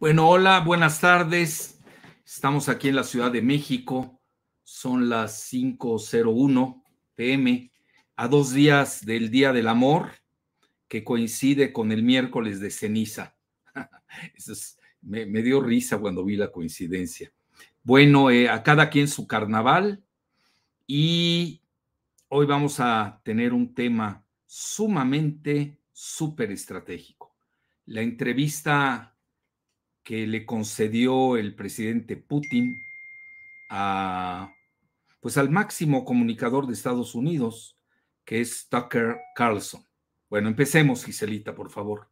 Bueno, hola, buenas tardes. Estamos aquí en la Ciudad de México. Son las 5.01 pm, a dos días del Día del Amor, que coincide con el miércoles de ceniza. Me, dio risa cuando vi la coincidencia. Bueno, eh, a cada quien su carnaval y hoy vamos a tener un tema sumamente súper estratégico. La entrevista que le concedió el presidente Putin a, pues al máximo comunicador de Estados Unidos, que es Tucker Carlson. Bueno, empecemos, Giselita, por favor.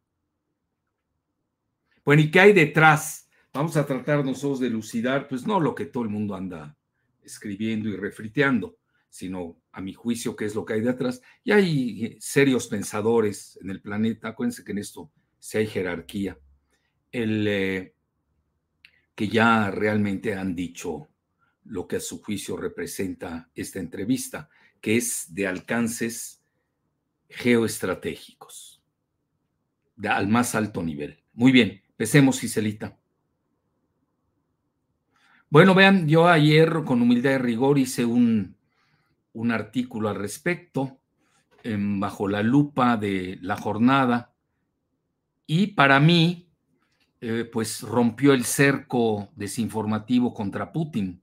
Bueno, ¿y qué hay detrás? Vamos a tratar nosotros de lucidar, pues no lo que todo el mundo anda escribiendo y refriteando, sino a mi juicio qué es lo que hay detrás. Y hay serios pensadores en el planeta, acuérdense que en esto sí hay jerarquía el, eh, que ya realmente han dicho lo que a su juicio representa esta entrevista, que es de alcances geoestratégicos, al más alto nivel. Muy bien, empecemos, Giselita. Bueno, vean, yo ayer con humildad y rigor hice un, un artículo al respecto, bajo la lupa de la jornada, y para mí, eh, pues rompió el cerco desinformativo contra Putin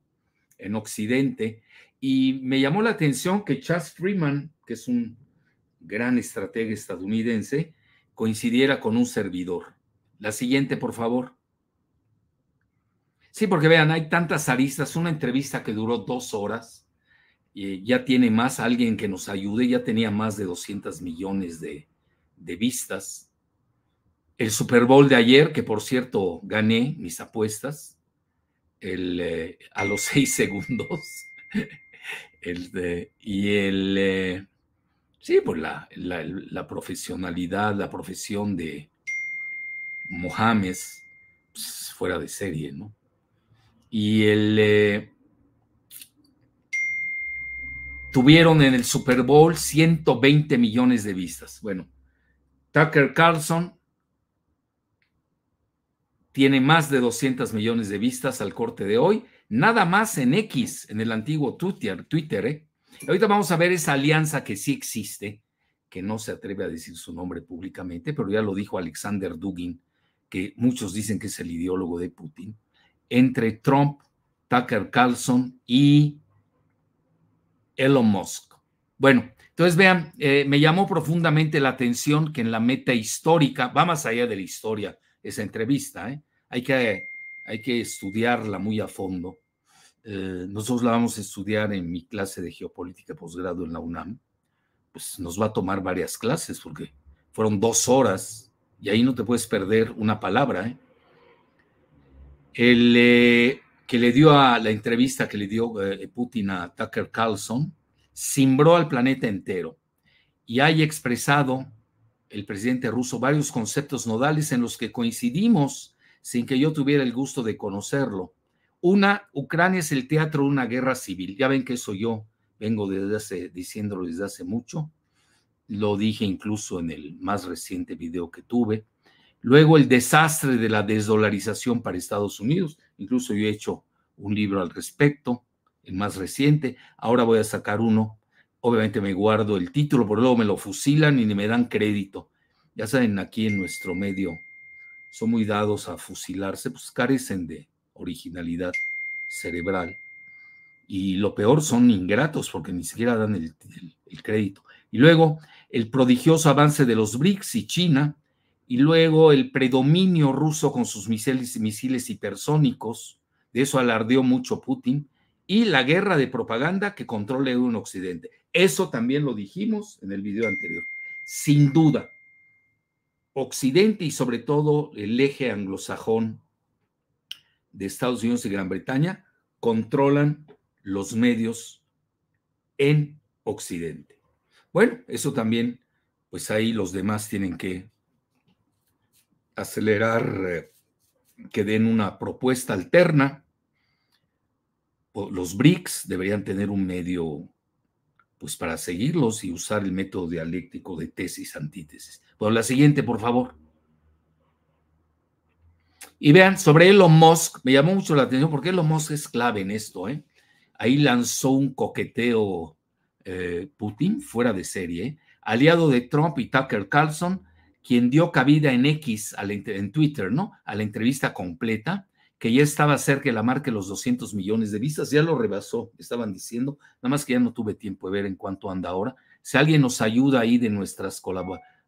en Occidente y me llamó la atención que Charles Freeman, que es un gran estratega estadounidense, coincidiera con un servidor. La siguiente, por favor. Sí, porque vean, hay tantas aristas, una entrevista que duró dos horas, y ya tiene más alguien que nos ayude, ya tenía más de 200 millones de, de vistas el Super Bowl de ayer, que por cierto gané mis apuestas el, eh, a los seis segundos. y el, eh, sí, pues la, la, profesionalidad, la profesión de Mohamed, pues, fuera de serie, ¿no? Y el... Eh, tuvieron en el Super Bowl 120 millones de vistas. Bueno, Tucker Carlson tiene más de 200 millones de vistas al corte de hoy, nada más en X, en el antiguo Twitter. Twitter ¿eh? Ahorita vamos a ver esa alianza que sí existe, que no se atreve a decir su nombre públicamente, pero ya lo dijo Alexander Dugin, que muchos dicen que es el ideólogo de Putin, entre Trump, Tucker Carlson y Elon Musk. Bueno, entonces vean, eh, me llamó profundamente la atención que en la meta histórica, va más allá de la historia, esa entrevista. ¿eh? Hay, que, hay que estudiarla muy a fondo. Eh, nosotros la vamos a estudiar en mi clase de geopolítica posgrado en la UNAM. Pues nos va a tomar varias clases porque fueron dos horas y ahí no te puedes perder una palabra. ¿eh? El que le dio a la entrevista que le dio Putin a Tucker Carlson, cimbró al planeta entero y hay expresado el presidente ruso varios conceptos nodales en los que coincidimos sin que yo tuviera el gusto de conocerlo. Una, Ucrania es el teatro de una guerra civil. Ya ven que eso yo vengo desde hace, diciéndolo desde hace mucho. Lo dije incluso en el más reciente video que tuve. Luego el desastre de la desdolarización para Estados Unidos. Incluso yo he hecho un libro al respecto, el más reciente. Ahora voy a sacar uno Obviamente me guardo el título, por luego me lo fusilan y ni me dan crédito. Ya saben, aquí en nuestro medio son muy dados a fusilarse, pues carecen de originalidad cerebral. Y lo peor son ingratos porque ni siquiera dan el, crédito. Y luego el prodigioso avance de los BRICS y China, y luego el predominio ruso con sus misiles, misiles hipersónicos, de eso alardeó mucho Putin, y la guerra de propaganda que controla un Occidente. Eso también lo dijimos en el video anterior. Sin duda, Occidente y sobre todo el eje anglosajón de Estados Unidos y Gran Bretaña controlan los medios en Occidente. Bueno, eso también, pues ahí los demás tienen que acelerar, eh, que den una propuesta alterna. Los BRICS deberían tener un medio pues para seguirlos y usar el método dialéctico de tesis-antítesis. Bueno, la siguiente, por favor. Y vean, sobre Elon Musk, me llamó mucho la atención porque Elon Musk es clave en esto. ¿eh? Ahí lanzó un coqueteo eh, Putin fuera de serie, aliado de Trump y Tucker Carlson, quien dio cabida en X, en Twitter, ¿no? A la entrevista completa, que ya estaba cerca de la marca de los 200 millones de vistas, ya lo rebasó, estaban diciendo, nada más que ya no tuve tiempo de ver en cuánto anda ahora. Si alguien nos ayuda ahí de nuestras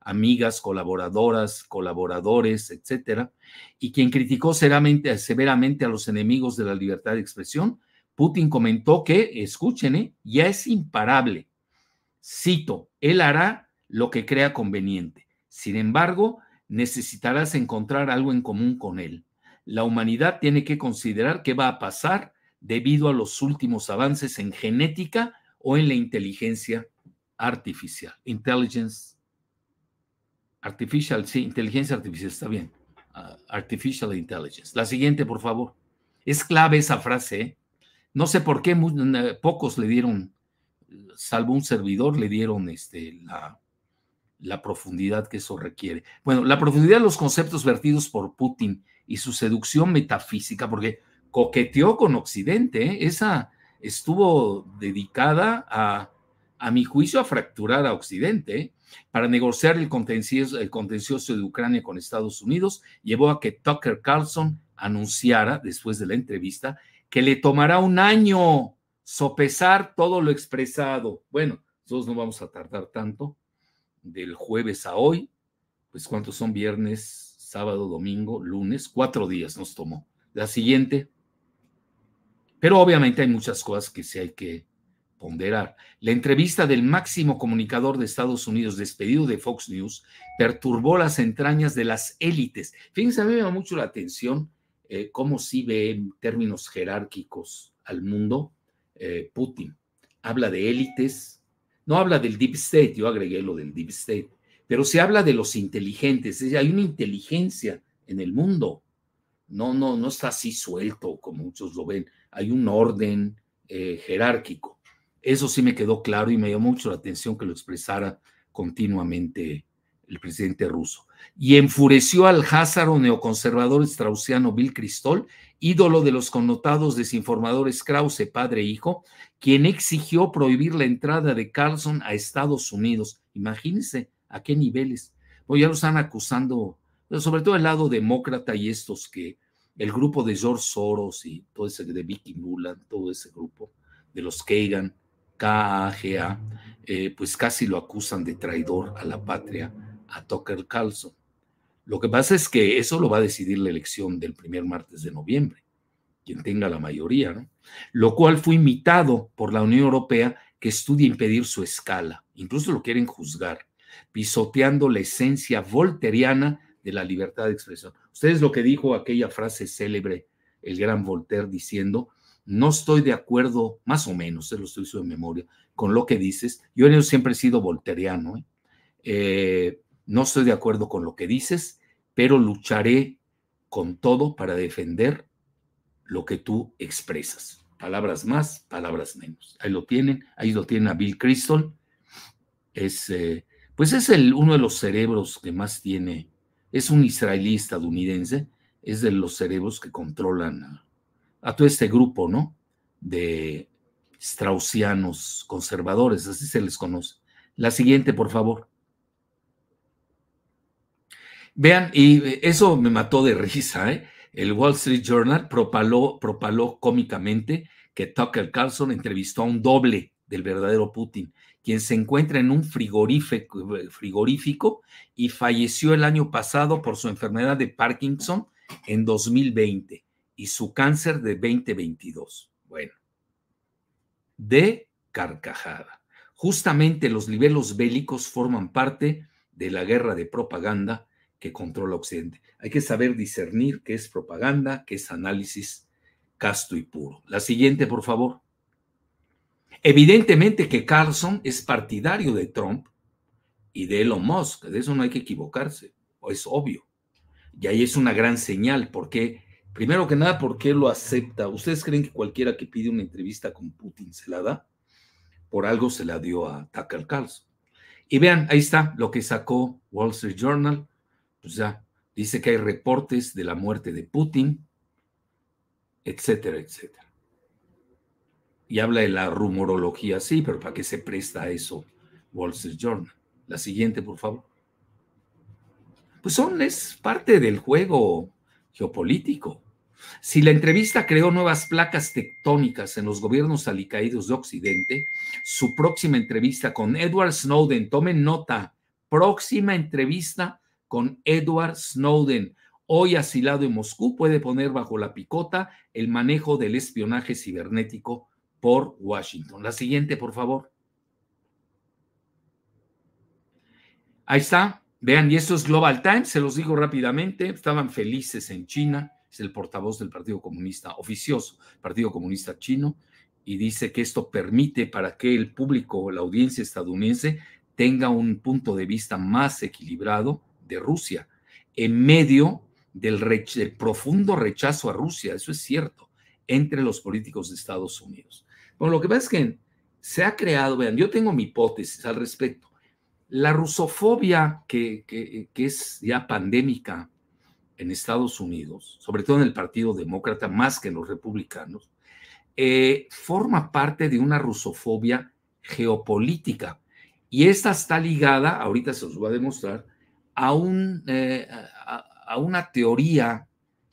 amigas, colaboradoras, colaboradores, etcétera, y quien criticó severamente, a los enemigos de la libertad de expresión, Putin comentó que, escuchen, ¿eh? ya es imparable. Cito, él hará lo que crea conveniente. Sin embargo, necesitarás encontrar algo en común con él. La humanidad tiene que considerar qué va a pasar debido a los últimos avances en genética o en la inteligencia artificial. Intelligence artificial, sí, inteligencia artificial, está bien. Ah, artificial intelligence. La siguiente, por favor. Es clave esa frase. ¿eh? No sé por qué pocos le dieron, salvo un servidor, le dieron este, la, la profundidad que eso requiere. Bueno, la profundidad de los conceptos vertidos por Putin y su seducción metafísica, porque coqueteó con Occidente, ¿eh? esa estuvo dedicada a, a mi juicio, a fracturar a Occidente. ¿eh? Para negociar el contencioso, el contencioso de Ucrania con Estados Unidos, llevó a que Tucker Carlson anunciara, después de la entrevista, que le tomará un año sopesar todo lo expresado. Bueno, nosotros no vamos a tardar tanto, del jueves a hoy, pues cuántos son viernes, sábado, domingo, lunes, cuatro días nos tomó. La siguiente, pero obviamente hay muchas cosas que sí hay que ponderar. La entrevista del máximo comunicador de Estados Unidos despedido de Fox News perturbó las entrañas de las élites. Fíjense, a mí me llama mucho la atención eh, cómo sí ve en términos jerárquicos al mundo eh, Putin. Habla de élites, no habla del Deep State, yo agregué lo del Deep State, pero se habla de los inteligentes, hay una inteligencia en el mundo, no, no, no está así suelto como muchos lo ven, hay un orden eh, jerárquico. Eso sí me quedó claro y me llamó mucho la atención que lo expresara continuamente el presidente ruso, y enfureció al házaro neoconservador straussiano Bill Cristol, ídolo de los connotados desinformadores Krause, padre e hijo, quien exigió prohibir la entrada de Carlson a Estados Unidos. Imagínense a qué niveles. Pues ya lo están acusando, sobre todo el lado demócrata y estos que, el grupo de George Soros y todo ese de Vicky Nuland, todo ese grupo, de los Kagan, KAGA, eh, pues casi lo acusan de traidor a la patria a Tucker Carlson. Lo que pasa es que eso lo va a decidir la elección del primer martes de noviembre, quien tenga la mayoría, ¿no? Lo cual fue imitado por la Unión Europea que estudia impedir su escala. Incluso lo quieren juzgar, pisoteando la esencia volteriana de la libertad de expresión. Ustedes lo que dijo aquella frase célebre, el gran Voltaire, diciendo, no estoy de acuerdo, más o menos, se lo estoy de memoria, con lo que dices. Yo siempre he sido volteriano, ¿eh? eh no estoy de acuerdo con lo que dices, pero lucharé con todo para defender lo que tú expresas. Palabras más, palabras menos. Ahí lo tienen, ahí lo tienen a Bill Crystal. Es, eh, pues es uno de los cerebros que más tiene, es un israelí estadounidense, es de los cerebros que controlan a, todo este grupo, ¿no? De straussianos conservadores, así se les conoce. La siguiente, por favor. Vean, y eso me mató de risa, ¿eh? El Wall Street Journal propaló, propaló cómicamente que Tucker Carlson entrevistó a un doble del verdadero Putin, quien se encuentra en un frigorífico, frigorífico y falleció el año pasado por su enfermedad de Parkinson en 2020 y su cáncer de 2022. Bueno, de carcajada. Justamente los niveles bélicos forman parte de la guerra de propaganda que controla Occidente. Hay que saber discernir qué es propaganda, qué es análisis casto y puro. La siguiente, por favor. Evidentemente que Carlson es partidario de Trump y de Elon Musk, de eso no hay que equivocarse, es obvio. Y ahí es una gran señal, porque, primero que nada, ¿por qué lo acepta? ¿Ustedes creen que cualquiera que pide una entrevista con Putin se la da? Por algo se la dio a Tucker Carlson. Y vean, ahí está lo que sacó Wall Street Journal, pues ya Dice que hay reportes de la muerte de Putin, etcétera, etcétera. Y habla de la rumorología, sí, pero ¿para qué se presta eso Wall Street Journal? La siguiente, por favor. Pues son, es parte del juego geopolítico. Si la entrevista creó nuevas placas tectónicas en los gobiernos alicaídos de Occidente, su próxima entrevista con Edward Snowden, tomen nota, próxima entrevista con Edward Snowden, hoy asilado en Moscú, puede poner bajo la picota el manejo del espionaje cibernético por Washington. La siguiente, por favor. Ahí está. Vean, y esto es Global Times, se los digo rápidamente, estaban felices en China, es el portavoz del Partido Comunista oficioso, Partido Comunista Chino, y dice que esto permite para que el público, la audiencia estadounidense, tenga un punto de vista más equilibrado de Rusia, en medio del, profundo rechazo a Rusia, eso es cierto, entre los políticos de Estados Unidos. Bueno, lo que pasa es que se ha creado, vean, yo tengo mi hipótesis al respecto. La rusofobia que, que, es ya pandémica en Estados Unidos, sobre todo en el Partido Demócrata, más que en los republicanos, eh, forma parte de una rusofobia geopolítica. Y esta está ligada, ahorita se os voy a demostrar, a, un, eh, a, una teoría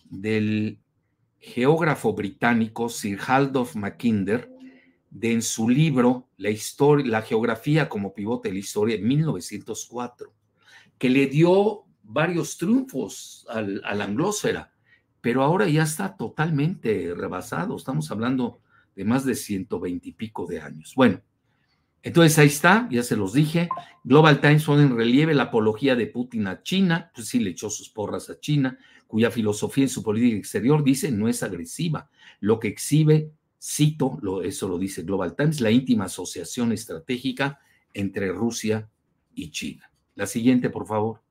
del geógrafo británico Sir Haldolf Mackinder, de en su libro La, historia, la geografía como pivote de la historia en 1904, que le dio varios triunfos al, a la anglósfera, pero ahora ya está totalmente rebasado. Estamos hablando de más de 120 y pico de años. Bueno, entonces ahí está, ya se los dije. Global Times pone en relieve la apología de Putin a China, pues sí le echó sus porras a China, cuya filosofía en su política exterior dice no es agresiva. Lo que exhibe, cito, eso lo dice Global Times, la íntima asociación estratégica entre Rusia y China. La siguiente, por favor.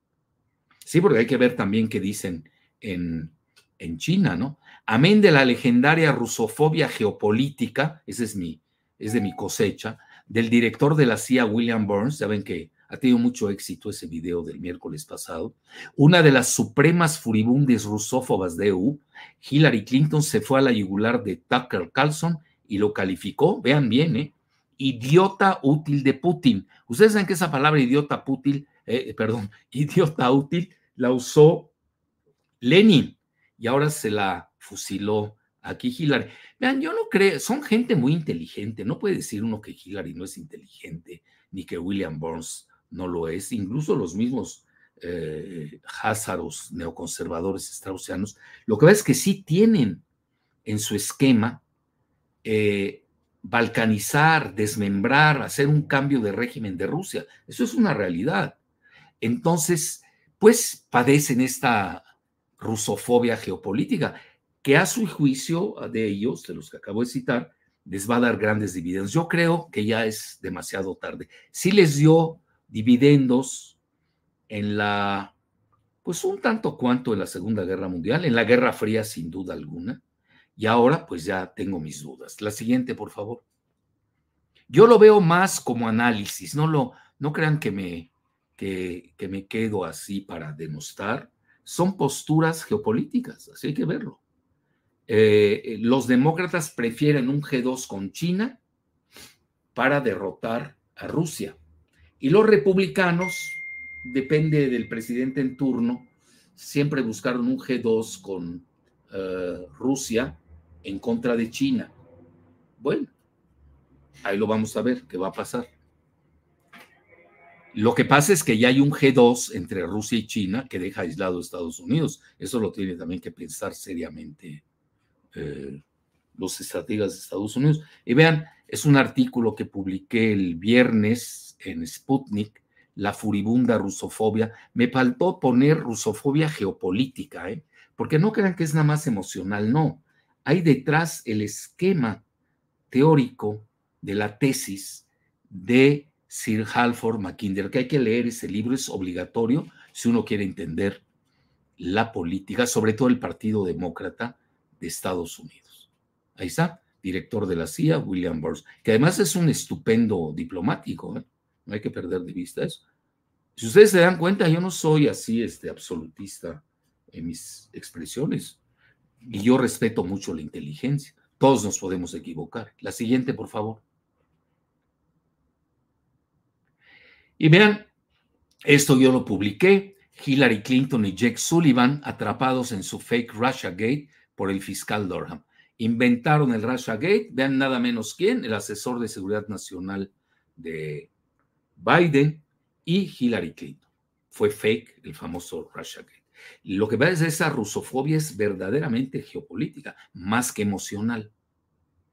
Sí, porque hay que ver también qué dicen en, en China, ¿no? Amén de la legendaria rusofobia geopolítica, ese es mi, es de mi cosecha, del director de la CIA, William Burns, ya ven que ha tenido mucho éxito ese video del miércoles pasado, una de las supremas furibundes rusófobas de EU, Hillary Clinton se fue a la yugular de Tucker Carlson y lo calificó, vean bien, ¿eh? idiota útil de Putin. Ustedes saben que esa palabra idiota útil, eh, perdón, idiota útil la usó Lenin y ahora se la fusiló aquí Hillary. Vean, yo no creo, son gente muy inteligente, no puede decir uno que Hillary no es inteligente, ni que William Burns no lo es, incluso los mismos eh, házaros neoconservadores straussianos, lo que es que sí tienen en su esquema eh, balcanizar, desmembrar, hacer un cambio de régimen de Rusia. Eso es una realidad. Entonces, pues padecen esta rusofobia geopolítica que a su juicio de ellos, de los que acabo de citar, les va a dar grandes dividendos. Yo creo que ya es demasiado tarde. Sí les dio dividendos en la, pues un tanto cuanto en la Segunda Guerra Mundial, en la Guerra Fría sin duda alguna, y ahora pues ya tengo mis dudas. La siguiente, por favor. Yo lo veo más como análisis, no lo, no crean que me, que, que me quedo así para demostrar. Son posturas geopolíticas, así hay que verlo. Eh, los demócratas prefieren un G2 con China para derrotar a Rusia. Y los republicanos, depende del presidente en turno, siempre buscaron un G2 con eh, Rusia en contra de China. Bueno, ahí lo vamos a ver qué va a pasar. Lo que pasa es que ya hay un G2 entre Rusia y China que deja aislado a Estados Unidos. Eso lo tiene también que pensar seriamente eh, los estrategas de Estados Unidos. Y vean, es un artículo que publiqué el viernes en Sputnik, La furibunda rusofobia. Me faltó poner rusofobia geopolítica, ¿eh? porque no crean que es nada más emocional, no. Hay detrás el esquema teórico de la tesis de Sir Halford Mackinder, que hay que leer ese libro, es obligatorio si uno quiere entender la política, sobre todo el Partido Demócrata, de Estados Unidos. Ahí está, director de la CIA, William Burns, que además es un estupendo diplomático, ¿eh? No hay que perder de vista eso. Si ustedes se dan cuenta, yo no soy así este absolutista en mis expresiones. Y yo respeto mucho la inteligencia. Todos nos podemos equivocar. La siguiente, por favor. Y vean, esto yo lo publiqué. Hillary Clinton y Jake Sullivan atrapados en su fake Russia Gate por el fiscal Durham. Inventaron el Russia Gate. Vean nada menos quién, el asesor de seguridad nacional de Biden y Hillary Clinton. Fue fake el famoso Russia Gate. Lo que pasa es esa rusofobia es verdaderamente geopolítica, más que emocional.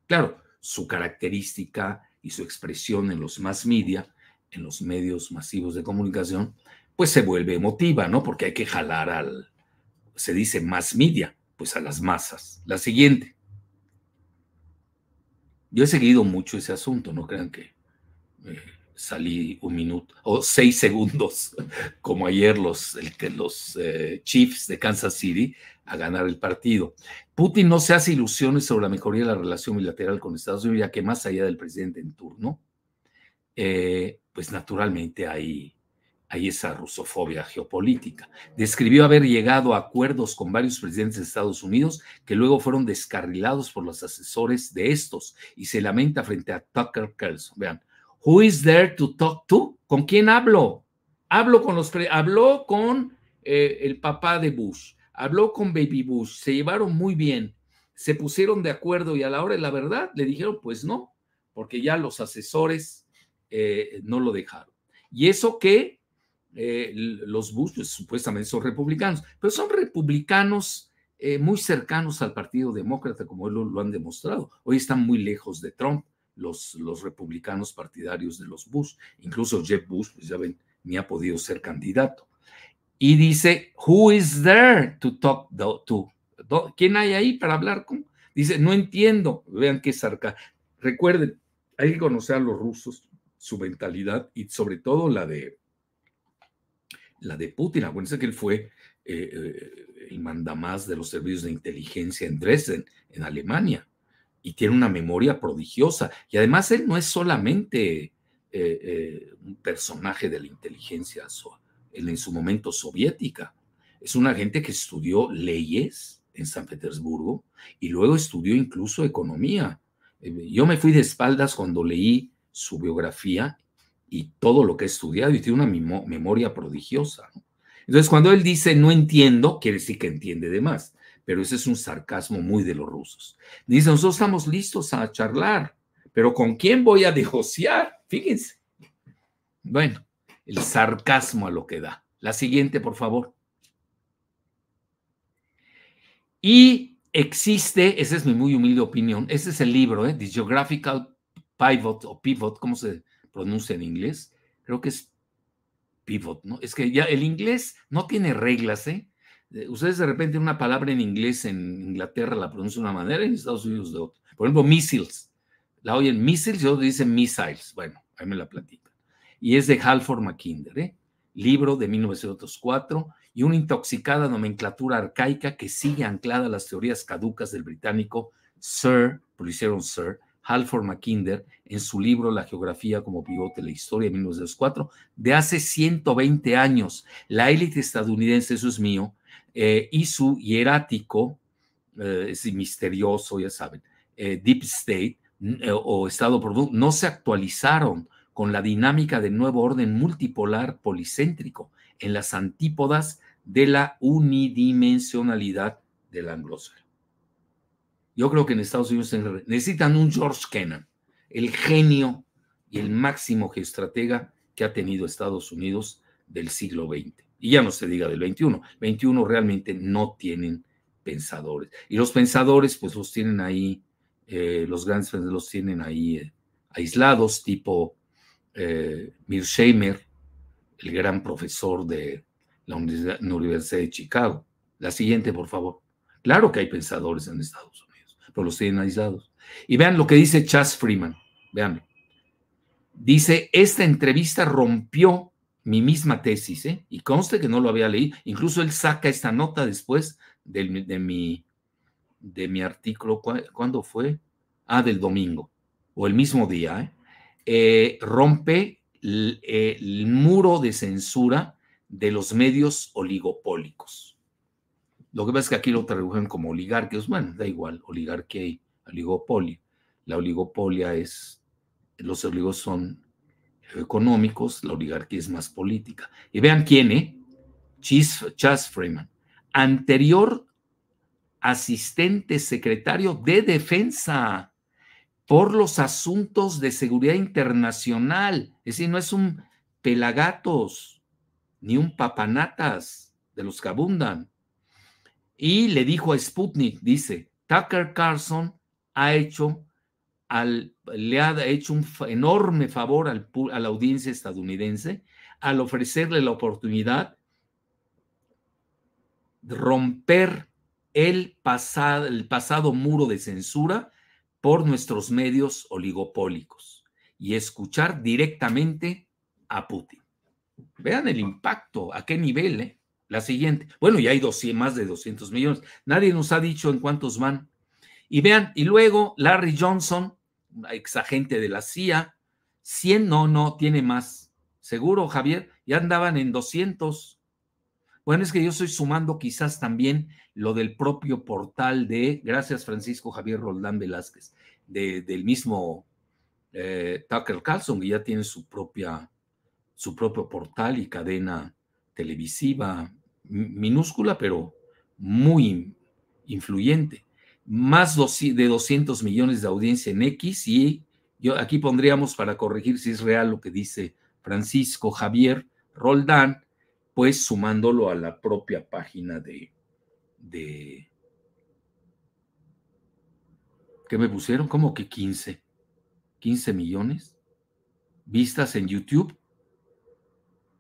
Claro, su característica y su expresión en los mass media, en los medios masivos de comunicación, pues se vuelve emotiva, ¿no? Porque hay que jalar al, se dice mass media, pues a las masas. La siguiente. Yo he seguido mucho ese asunto, no crean que eh, salí un minuto o seis segundos, como ayer los, los eh, Chiefs de Kansas City, a ganar el partido. Putin no se hace ilusiones sobre la mejoría de la relación bilateral con Estados Unidos, ya que más allá del presidente en turno, eh, pues naturalmente hay, hay esa rusofobia geopolítica. Describió haber llegado a acuerdos con varios presidentes de Estados Unidos que luego fueron descarrilados por los asesores de estos y se lamenta frente a Tucker Carlson. Vean, Who is there to talk to? ¿Con quién hablo? Hablo con los habló con eh, el papá de Bush, habló con Baby Bush, se llevaron muy bien, se pusieron de acuerdo y a la hora de la verdad le dijeron, pues no, porque ya los asesores eh, no lo dejaron. Y eso que eh, los Bush pues, supuestamente son republicanos, pero son republicanos muy cercanos al Partido Demócrata, como lo han demostrado. Hoy están muy lejos de Trump los, los republicanos partidarios de los Bush. Incluso Jeb Bush, pues ya ven, ni ha podido ser candidato. Y dice, who is there to talk to? ¿Quién hay ahí para hablar con? Dice, no entiendo. Vean qué sarca. Recuerden, hay que conocer a los rusos, su mentalidad y sobre todo la de la de Putin. Acuérdense que él fue eh, eh, el mandamás de los servicios de inteligencia en Dresden, en Alemania y tiene una memoria prodigiosa. Y además él no es solamente eh, eh, un personaje de la inteligencia en su momento soviética, es una gente que estudió leyes en San Petersburgo y luego estudió incluso economía. Eh, yo me fui de espaldas cuando leí su biografía y todo lo que ha estudiado y tiene una memoria prodigiosa. Entonces, cuando él dice no entiendo, quiere decir que entiende de más pero ese es un sarcasmo muy de los rusos. Dice, nosotros estamos listos a charlar, pero ¿con quién voy a negociar? Fíjense. Bueno, el sarcasmo a lo que da. La siguiente, por favor. Y existe, esa es mi muy humilde opinión, ese es el libro, ¿eh? The Geographical Pivot o Pivot, ¿cómo se pronuncia en inglés? Creo que es pivot, ¿no? Es que ya el inglés no tiene reglas, ¿eh? Ustedes de repente una palabra en inglés en Inglaterra la pronuncian de una manera y en Estados Unidos de otra. Por ejemplo, missiles. La oyen missiles y otros dicen missiles. Bueno, ahí me la platican. Y es de Halford Mackinder, ¿eh? libro de 1904 y una intoxicada nomenclatura arcaica que sigue anclada a las teorías caducas del británico Sir, por hicieron Sir, Halford Mackinder en su libro La geografía como pivote de la historia de 1904, de hace 120 años. La élite estadounidense, eso es mío, eh, y su hierático, eh, misterioso, ya saben, eh, Deep State o Estado Producto, no se actualizaron con la dinámica del nuevo orden multipolar policéntrico en las antípodas de la unidimensionalidad del anglosajón. Yo creo que en Estados Unidos necesitan un George Kennan, el genio y el máximo geostratega que ha tenido Estados Unidos del siglo XX. Y ya no se diga del 21. 21 realmente no tienen pensadores. Y los pensadores, pues los tienen ahí, eh, los grandes los tienen ahí eh, aislados, tipo eh, Mirsheimer, el gran profesor de la Universidad de Chicago. La siguiente, por favor. Claro que hay pensadores en Estados Unidos, pero los tienen aislados. Y vean lo que dice Chas Freeman. Vean. Dice, esta entrevista rompió mi misma tesis, ¿eh? y conste que no lo había leído. Incluso él saca esta nota después de, mi, de mi artículo. ¿Cuándo fue? Ah, del domingo, o el mismo día. ¿eh? Eh, rompe el, muro de censura de los medios oligopólicos. Lo que pasa es que aquí lo tradujeron como oligarquios. Bueno, da igual, oligarquía y oligopolio. La oligopolia es, los oligos son económicos, la oligarquía es más política. Y vean quién, ¿eh? Chas Freeman, anterior asistente secretario de defensa por los asuntos de seguridad internacional. Es decir, no es un pelagatos ni un papanatas de los que abundan. Y le dijo a Sputnik, dice, Tucker Carlson ha hecho al, le ha hecho un enorme favor al, a la audiencia estadounidense al ofrecerle la oportunidad de romper el pasado, el pasado muro de censura por nuestros medios oligopólicos y escuchar directamente a Putin. Vean el impacto, a qué nivel, ¿eh? La siguiente. Bueno, ya hay más de 200 millones. Nadie nos ha dicho en cuántos van. Y vean, y luego Larry Johnson, ex agente de la CIA, 100, no, no, tiene más. Seguro, Javier, ya andaban en 200. Bueno, es que yo estoy sumando quizás también lo del propio portal de, gracias Francisco Javier Roldán Velázquez, del mismo eh, Tucker Carlson, que ya tiene su propia, su propio portal y cadena televisiva minúscula, pero muy influyente. Más de 200 millones de audiencia en X y yo aquí pondríamos para corregir si es real lo que dice Francisco Javier Roldán, pues sumándolo a la propia página de, de ¿qué me pusieron? ¿Cómo que 15? 15 millones vistas en YouTube.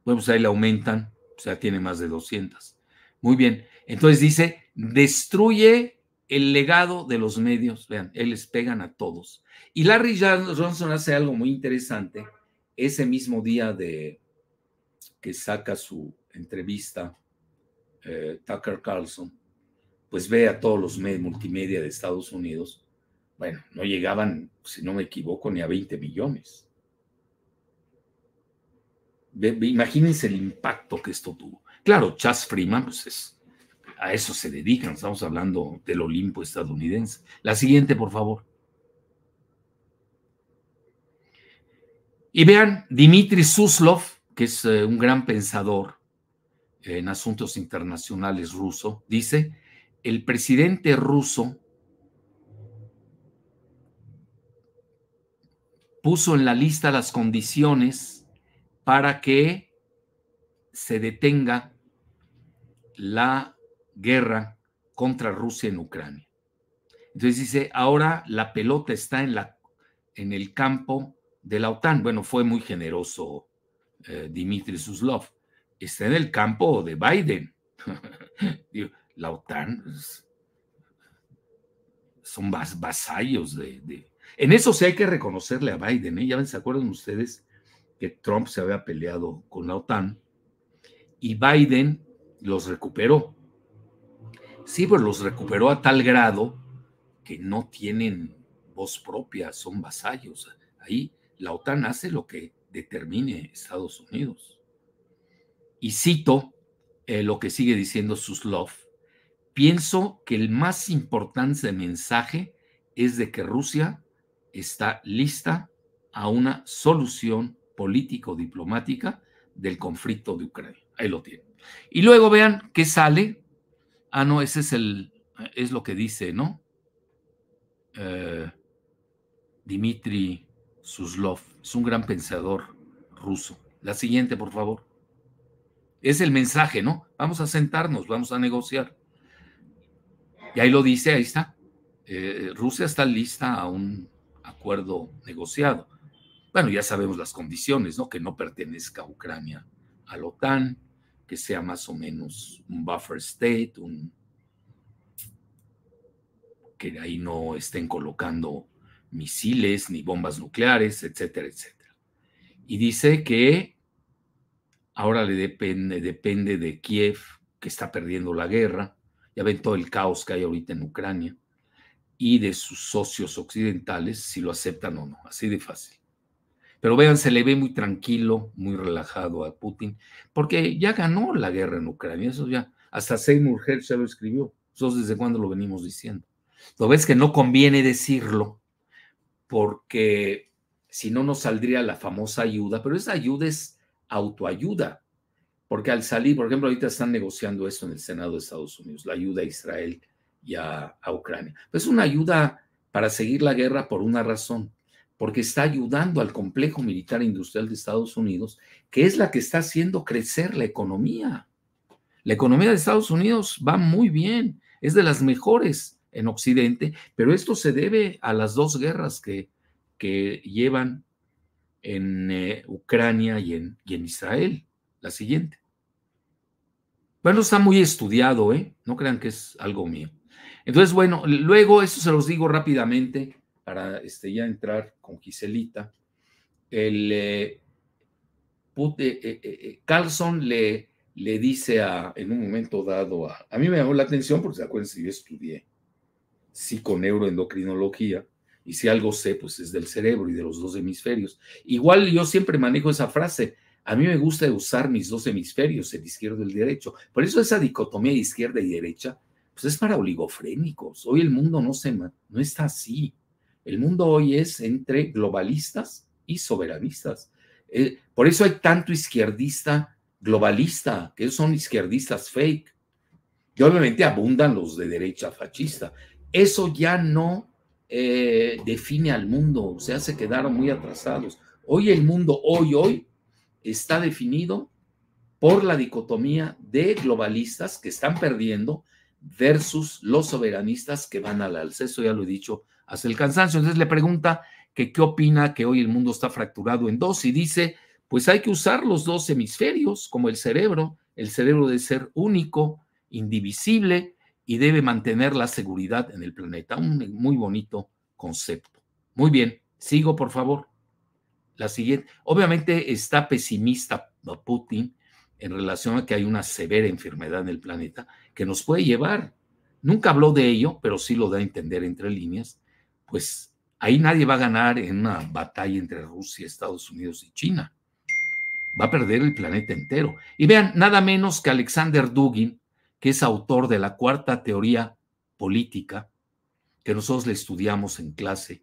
Bueno, pues ahí le aumentan o sea, tiene más de 200. Muy bien. Entonces dice, destruye el legado de los medios. Vean, él les pegan a todos. Y Larry Johnson hace algo muy interesante. Ese mismo día de que saca su entrevista, eh, Tucker Carlson, pues ve a todos los medios multimedia de Estados Unidos. Bueno, no llegaban, si no me equivoco, ni a 20 millones imagínense el impacto que esto tuvo. Claro, Chas Freeman, pues a eso se dedican, estamos hablando del Olimpo estadounidense. La siguiente, por favor. Y vean, Dimitri Suslov, que es eh, un gran pensador en asuntos internacionales ruso, dice, el presidente ruso puso en la lista las condiciones para que se detenga la guerra contra Rusia en Ucrania. Entonces dice, ahora la pelota está en, la, en el campo de la OTAN. Bueno, fue muy generoso eh, Dimitri Suslov. Está en el campo de Biden. la OTAN son vasallos de, En eso sí hay que reconocerle a Biden. ¿eh? Ya se acuerdan ustedes que Trump se había peleado con la OTAN y Biden los recuperó. Sí, pero los recuperó a tal grado que no tienen voz propia, son vasallos. Ahí la OTAN hace lo que determine Estados Unidos. Y cito eh, lo que sigue diciendo Suslov. Pienso que el más importante mensaje es de que Rusia está lista a una solución político-diplomática del conflicto de Ucrania. Ahí lo tienen. Y luego vean qué sale. Ah, no, ese es el, es lo que dice, ¿no? Eh, Dmitry Suslov, es un gran pensador ruso. La siguiente, por favor. Es el mensaje, ¿no? Vamos a sentarnos, vamos a negociar. Y ahí lo dice, ahí está. Eh, Rusia está lista a un acuerdo negociado. Bueno, ya sabemos las condiciones, ¿no? Que no pertenezca a Ucrania a la OTAN, que sea más o menos un buffer state, un, que ahí no estén colocando misiles ni bombas nucleares, etcétera, etcétera. Y dice que ahora le depende, depende de Kiev, que está perdiendo la guerra, ya ven todo el caos que hay ahorita en Ucrania, y de sus socios occidentales, si lo aceptan o no, así de fácil. Pero vean, se le ve muy tranquilo, muy relajado a Putin, porque ya ganó la guerra en Ucrania. Eso ya, Hasta Seymour Hersh ya lo escribió. Eso desde cuándo lo venimos diciendo. Lo ves que no conviene decirlo porque si no nos saldría la famosa ayuda, pero esa ayuda es autoayuda. Porque al salir, por ejemplo, ahorita están negociando esto en el Senado de Estados Unidos, la ayuda a Israel y a, Ucrania. Es una ayuda para seguir la guerra por una razón, porque está ayudando al complejo militar e industrial de Estados Unidos, que es la que está haciendo crecer la economía. La economía de Estados Unidos va muy bien, es de las mejores en Occidente, pero esto se debe a las dos guerras que, que llevan en eh, Ucrania y en, y en Israel. La siguiente. Bueno, está muy estudiado, ¿eh? No crean que es algo mío. Entonces, bueno, luego, eso se los digo rápidamente para este, ya entrar con Giselita. El eh, eh, eh, Carlson le, le dice a, en un momento dado a, a mí me llamó la atención porque se acuerdan si yo estudié psiconeuroendocrinología y si algo sé, pues es del cerebro y de los dos hemisferios. Igual yo siempre manejo esa frase, a mí me gusta usar mis dos hemisferios, el izquierdo y el derecho. Por eso esa dicotomía de izquierda y derecha, pues es para oligofrénicos. Hoy el mundo no, se, no está así. El mundo hoy es entre globalistas y soberanistas. Eh, por eso hay tanto izquierdista globalista, que son izquierdistas fake. Y obviamente abundan los de derecha fascista. Eso ya no eh, define al mundo, o sea, se quedaron muy atrasados. Hoy el mundo, hoy, hoy, está definido por la dicotomía de globalistas que están perdiendo versus los soberanistas que van al alza. Eso ya lo he dicho hasta el cansancio. Entonces le pregunta que qué opina que hoy el mundo está fracturado en dos y dice, pues hay que usar los dos hemisferios como el cerebro. El cerebro debe ser único, indivisible y debe mantener la seguridad en el planeta. Un muy bonito concepto. Muy bien, sigo por favor. La siguiente, obviamente está pesimista Putin en relación a que hay una severa enfermedad en el planeta que nos puede llevar. Nunca habló de ello, pero sí lo da a entender entre líneas. Pues ahí nadie va a ganar en una batalla entre Rusia, Estados Unidos y China. Va a perder el planeta entero. Y vean, nada menos que Alexander Dugin, que es autor de la cuarta teoría política, que nosotros le estudiamos en clase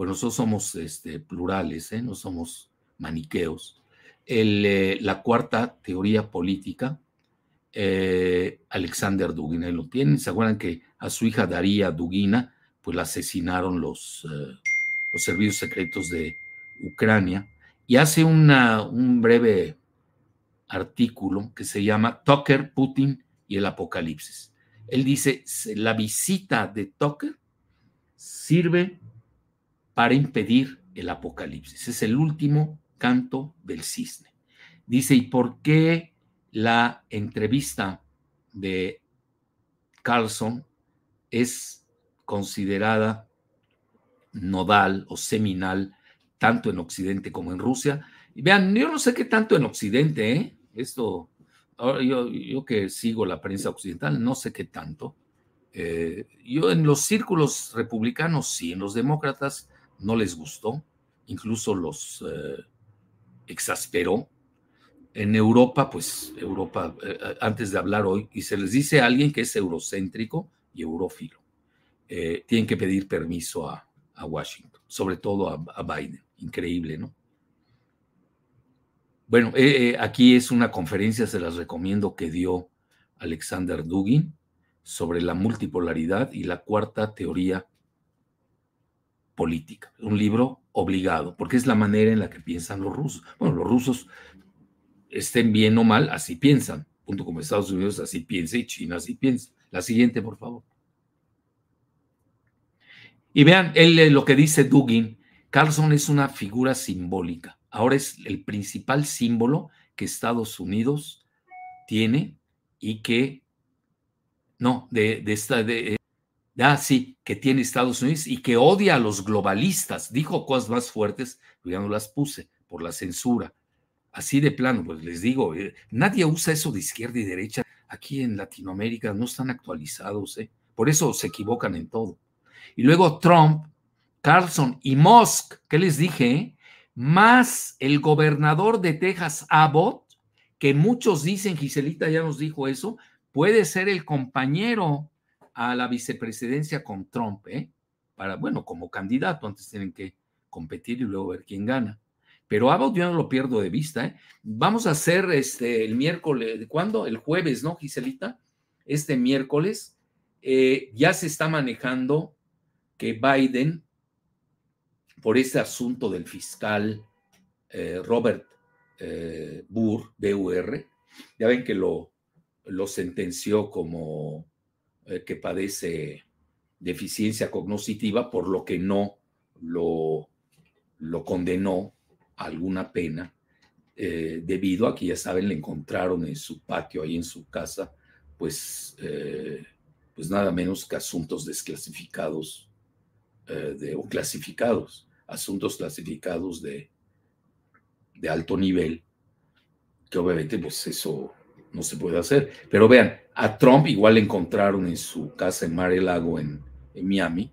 pues nosotros somos este, plurales, ¿eh? no somos maniqueos. Eh, la cuarta teoría política, eh, Alexander Dugin, ahí lo tienen. ¿Se acuerdan que a su hija Daría Dugina, pues la asesinaron los, los servicios secretos de Ucrania? Y hace un breve artículo que se llama Tucker, Putin y el Apocalipsis. Él dice, la visita de Tucker sirve para impedir el apocalipsis. Es el último canto del cisne. Dice, ¿y por qué la entrevista de Carlson es considerada nodal o seminal tanto en Occidente como en Rusia? Y vean, yo no sé qué tanto en Occidente, ¿eh? Esto, yo, yo que sigo la prensa occidental, no sé qué tanto. Eh, yo en los círculos republicanos sí, en los demócratas no les gustó, incluso los eh, exasperó. En Europa, pues Europa, antes de hablar hoy, y se les dice a alguien que es eurocéntrico y eurófilo, tienen que pedir permiso a, Washington, sobre todo a, Biden. Increíble, ¿no? Bueno, aquí es una conferencia, se las recomiendo, que dio Alexander Dugin sobre la multipolaridad y la cuarta teoría política, un libro obligado, porque es la manera en la que piensan los rusos. Bueno, los rusos estén bien o mal, así piensan, punto como Estados Unidos así piensa y China así piensa. La siguiente, por favor. Y vean él, eh, lo que dice Dugin, Carlson es una figura simbólica. Ahora es el principal símbolo que Estados Unidos tiene y que, no, de, de esta, de, Ah, sí, que tiene Estados Unidos y que odia a los globalistas. Dijo cosas más fuertes, ya no las puse por la censura. Así de plano, pues les digo, eh, nadie usa eso de izquierda y derecha. Aquí en Latinoamérica no están actualizados, ¿eh? por eso se equivocan en todo. Y luego Trump, Carlson y Musk, ¿qué les dije? Más el gobernador de Texas, Abbott, que muchos dicen, Giselita ya nos dijo eso, puede ser el compañero a la vicepresidencia con Trump, ¿eh? Para, bueno, como candidato, antes tienen que competir y luego ver quién gana. Pero Abbott yo no lo pierdo de vista. ¿eh? Vamos a hacer este, el miércoles, ¿cuándo? El jueves, ¿no, Giselita? Este miércoles eh, ya se está manejando que Biden, por este asunto del fiscal eh, Robert eh, Burr, BUR, ya ven que lo, lo sentenció como que padece deficiencia cognitiva, por lo que no lo, lo condenó alguna pena, eh, debido a que ya saben, le encontraron en su patio, ahí en su casa, pues, eh, pues nada menos que asuntos desclasificados eh, de, o clasificados, asuntos clasificados de, de alto nivel, que obviamente pues eso no se puede hacer. Pero vean, a Trump igual le encontraron en su casa en Mar el Lago, en, en Miami,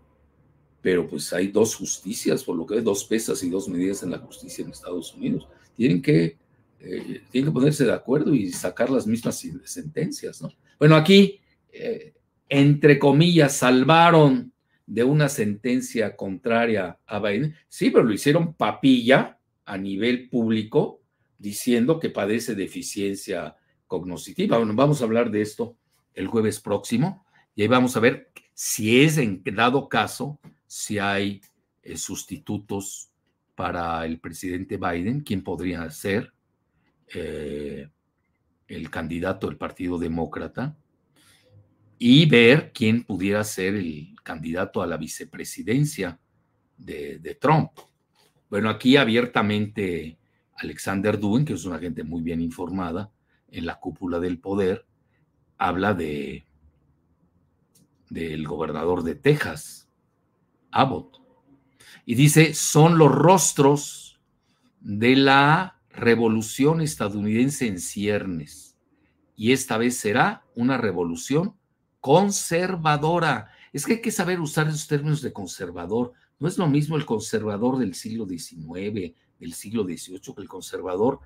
pero pues hay dos justicias, por lo que hay dos pesas y dos medidas en la justicia en Estados Unidos. Tienen que, eh, tienen que ponerse de acuerdo y sacar las mismas sentencias, ¿no? Bueno, aquí, eh, entre comillas, salvaron de una sentencia contraria a Biden, sí, pero lo hicieron papilla a nivel público, diciendo que padece deficiencia cognitiva. Bueno, vamos a hablar de esto el jueves próximo y ahí vamos a ver si es en dado caso si hay eh, sustitutos para el presidente Biden, quién podría ser eh, el candidato del Partido Demócrata, y ver quién pudiera ser el candidato a la vicepresidencia de, Trump. Bueno, aquí abiertamente Alexander Dubin, que es una gente muy bien informada en la cúpula del poder, habla de del gobernador de Texas, Abbott. Y dice, son los rostros de la revolución estadounidense en ciernes. Y esta vez será una revolución conservadora. Es que hay que saber usar esos términos de conservador. No es lo mismo el conservador del siglo XIX, del siglo XVIII, que el conservador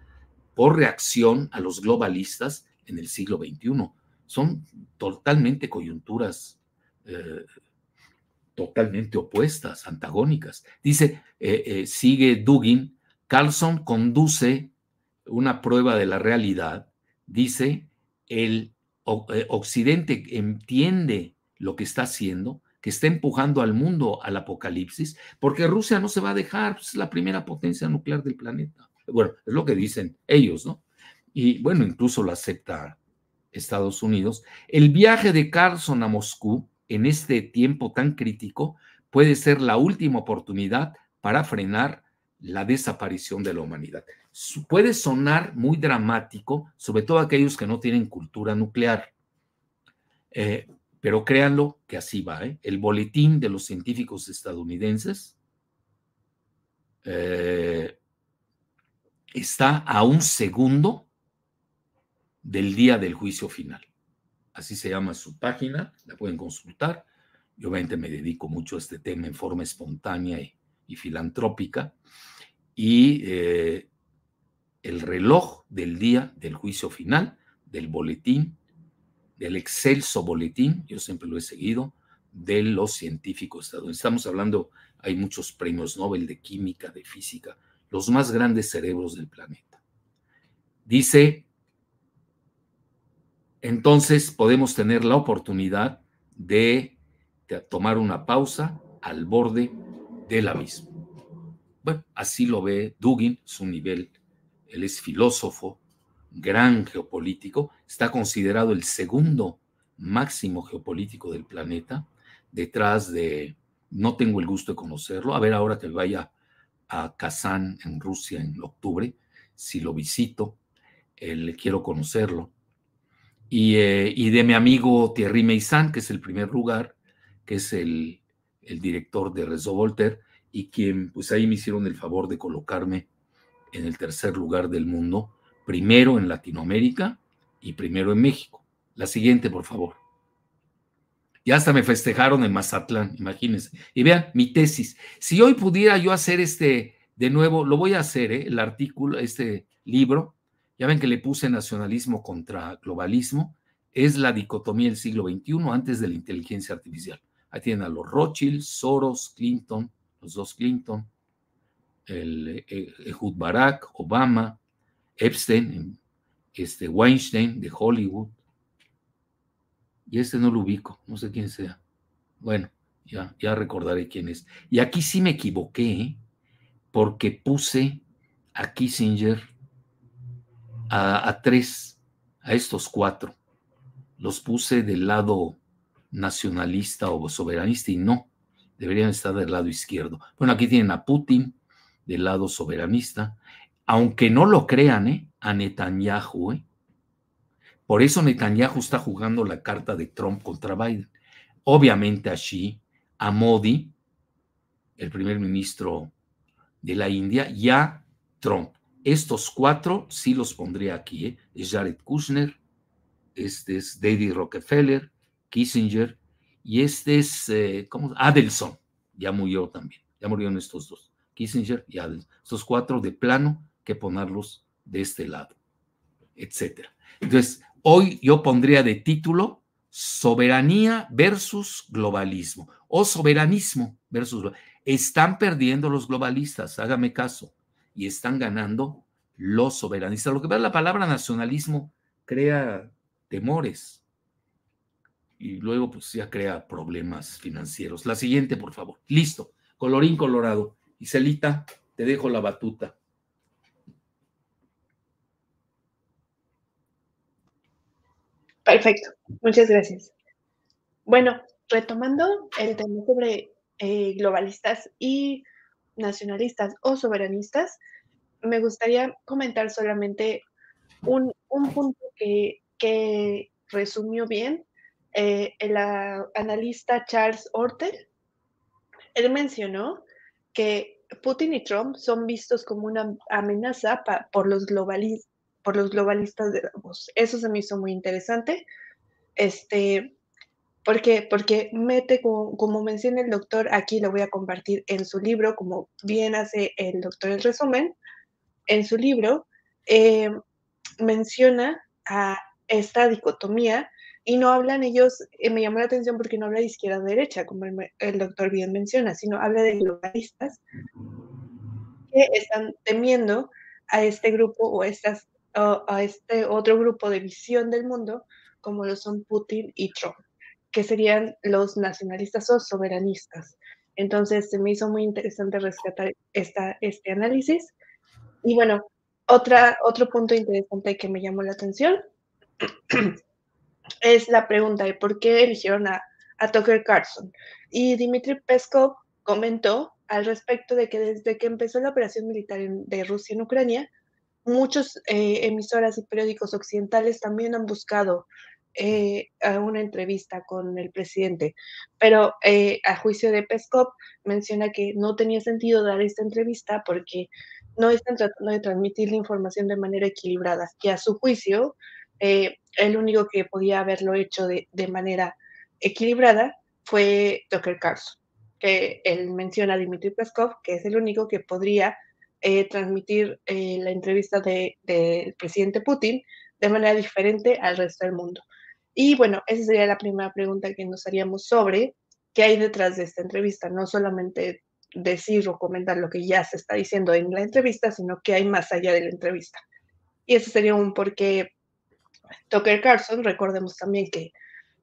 por reacción a los globalistas en el siglo XXI. Son totalmente coyunturas eh, totalmente opuestas, antagónicas. Dice, eh, eh, sigue Dugin, Carlson conduce una prueba de la realidad, dice, el Occidente entiende lo que está haciendo, que está empujando al mundo al apocalipsis, porque Rusia no se va a dejar, pues, es la primera potencia nuclear del planeta. Bueno, es lo que dicen ellos, ¿no? Y bueno, incluso lo acepta Estados Unidos. El viaje de Carlson a Moscú en este tiempo tan crítico puede ser la última oportunidad para frenar la desaparición de la humanidad. Puede sonar muy dramático, sobre todo aquellos que no tienen cultura nuclear, eh, pero créanlo que así va. ¿eh? El boletín de los científicos estadounidenses eh, está a un segundo del día del juicio final así se llama su página, la pueden consultar. Yo obviamente me dedico mucho a este tema en forma espontánea y, filantrópica. Y eh, el reloj del día del juicio final, del boletín, del excelso boletín, yo siempre lo he seguido, de los científicos estadounidenses. Estamos hablando, hay muchos premios Nobel de química, de física, los más grandes cerebros del planeta. Dice entonces podemos tener la oportunidad de, tomar una pausa al borde del abismo. Bueno, así lo ve Dugin, su nivel. Él es filósofo, gran geopolítico, está considerado el segundo máximo geopolítico del planeta, detrás de, no tengo el gusto de conocerlo, a ver ahora que vaya a Kazán en Rusia en octubre, si lo visito, le quiero conocerlo eh, y, de mi amigo Thierry Meissan, que es el primer lugar, que es el, director de Rezo Voltaire, y quien pues ahí me hicieron el favor de colocarme en el tercer lugar del mundo, primero en Latinoamérica y primero en México. La siguiente, por favor. Y hasta me festejaron en Mazatlán, imagínense. Y vean mi tesis. Si hoy pudiera yo hacer este, de nuevo, lo voy a hacer, ¿eh? el artículo, este libro, ya ven que le puse nacionalismo contra globalismo. es la dicotomía del siglo XXI antes de la inteligencia artificial. Ahí tienen a los Rothschild, Soros, Clinton, los dos Clinton, el eh, Ehud Barak, Obama, Epstein, este Weinstein de Hollywood. Y este no lo ubico, no sé quién sea. Bueno, ya, ya recordaré quién es. Y aquí sí me equivoqué, ¿eh? porque puse a Kissinger a, a tres, a estos cuatro. Los puse del lado nacionalista o soberanista y no, deberían estar del lado izquierdo. Bueno, aquí tienen a Putin del lado soberanista, aunque no lo crean, ¿eh? a Netanyahu. ¿eh? Por eso Netanyahu está jugando la carta de Trump contra Biden. Obviamente allí a Modi, el primer ministro de la India, y a Trump. Estos cuatro sí los pondría aquí. ¿eh? Es Jared Kushner, este es David Rockefeller, Kissinger, y este es, eh, ¿cómo? Adelson, ya murió también, ya murieron estos dos, Kissinger y Adelson. Estos cuatro de plano que ponerlos de este lado, etcétera. Entonces, hoy yo pondría de título soberanía versus globalismo o soberanismo versus están perdiendo los globalistas, hágame caso, y están ganando los soberanistas. Lo que pasa la palabra nacionalismo crea temores y luego pues ya crea problemas financieros. La siguiente, por favor. Listo. Colorín colorado. Y Celita, te dejo la batuta. Perfecto, muchas gracias. Bueno, retomando el tema sobre eh, globalistas y nacionalistas o soberanistas, me gustaría comentar solamente un, punto que, resumió bien eh, el analista Charles Ortel. Él mencionó que Putin y Trump son vistos como una amenaza por los globalistas por los globalistas de Davos. Eso se me hizo muy interesante. Este, ¿Por qué? Porque mete, como, menciona el doctor, aquí lo voy a compartir en su libro, como bien hace el doctor el resumen, en su libro eh, menciona a esta dicotomía y no hablan ellos, eh, me llamó la atención porque no habla de izquierda-derecha, como el, el, doctor bien menciona, sino habla de globalistas que están temiendo a este grupo o a estas a, este otro grupo de visión del mundo, como lo son Putin y Trump, que serían los nacionalistas o soberanistas. Entonces se me hizo muy interesante rescatar esta, este análisis. Y bueno, otra, otro punto interesante que me llamó la atención es la pregunta de por qué eligieron a, a Tucker Carlson. Y Dmitry Peskov comentó al respecto de que desde que empezó la operación militar de Rusia en Ucrania, muchos eh, emisoras y periódicos occidentales también han buscado eh, una entrevista con el presidente, pero eh, a juicio de Peskov menciona que no tenía sentido dar esta entrevista porque no están tratando de transmitir la información de manera equilibrada, que a su juicio el único que podía haberlo hecho de, manera equilibrada fue Tucker Carlson, que él menciona a Dmitry Peskov, que es el único que podría eh, transmitir eh, la entrevista del de, presidente Putin de manera diferente al resto del mundo. Y bueno, esa sería la primera pregunta que nos haríamos sobre qué hay detrás de esta entrevista, no solamente decir o comentar lo que ya se está diciendo en la entrevista, sino qué hay más allá de la entrevista. Y ese sería un porqué Tucker Carlson, recordemos también que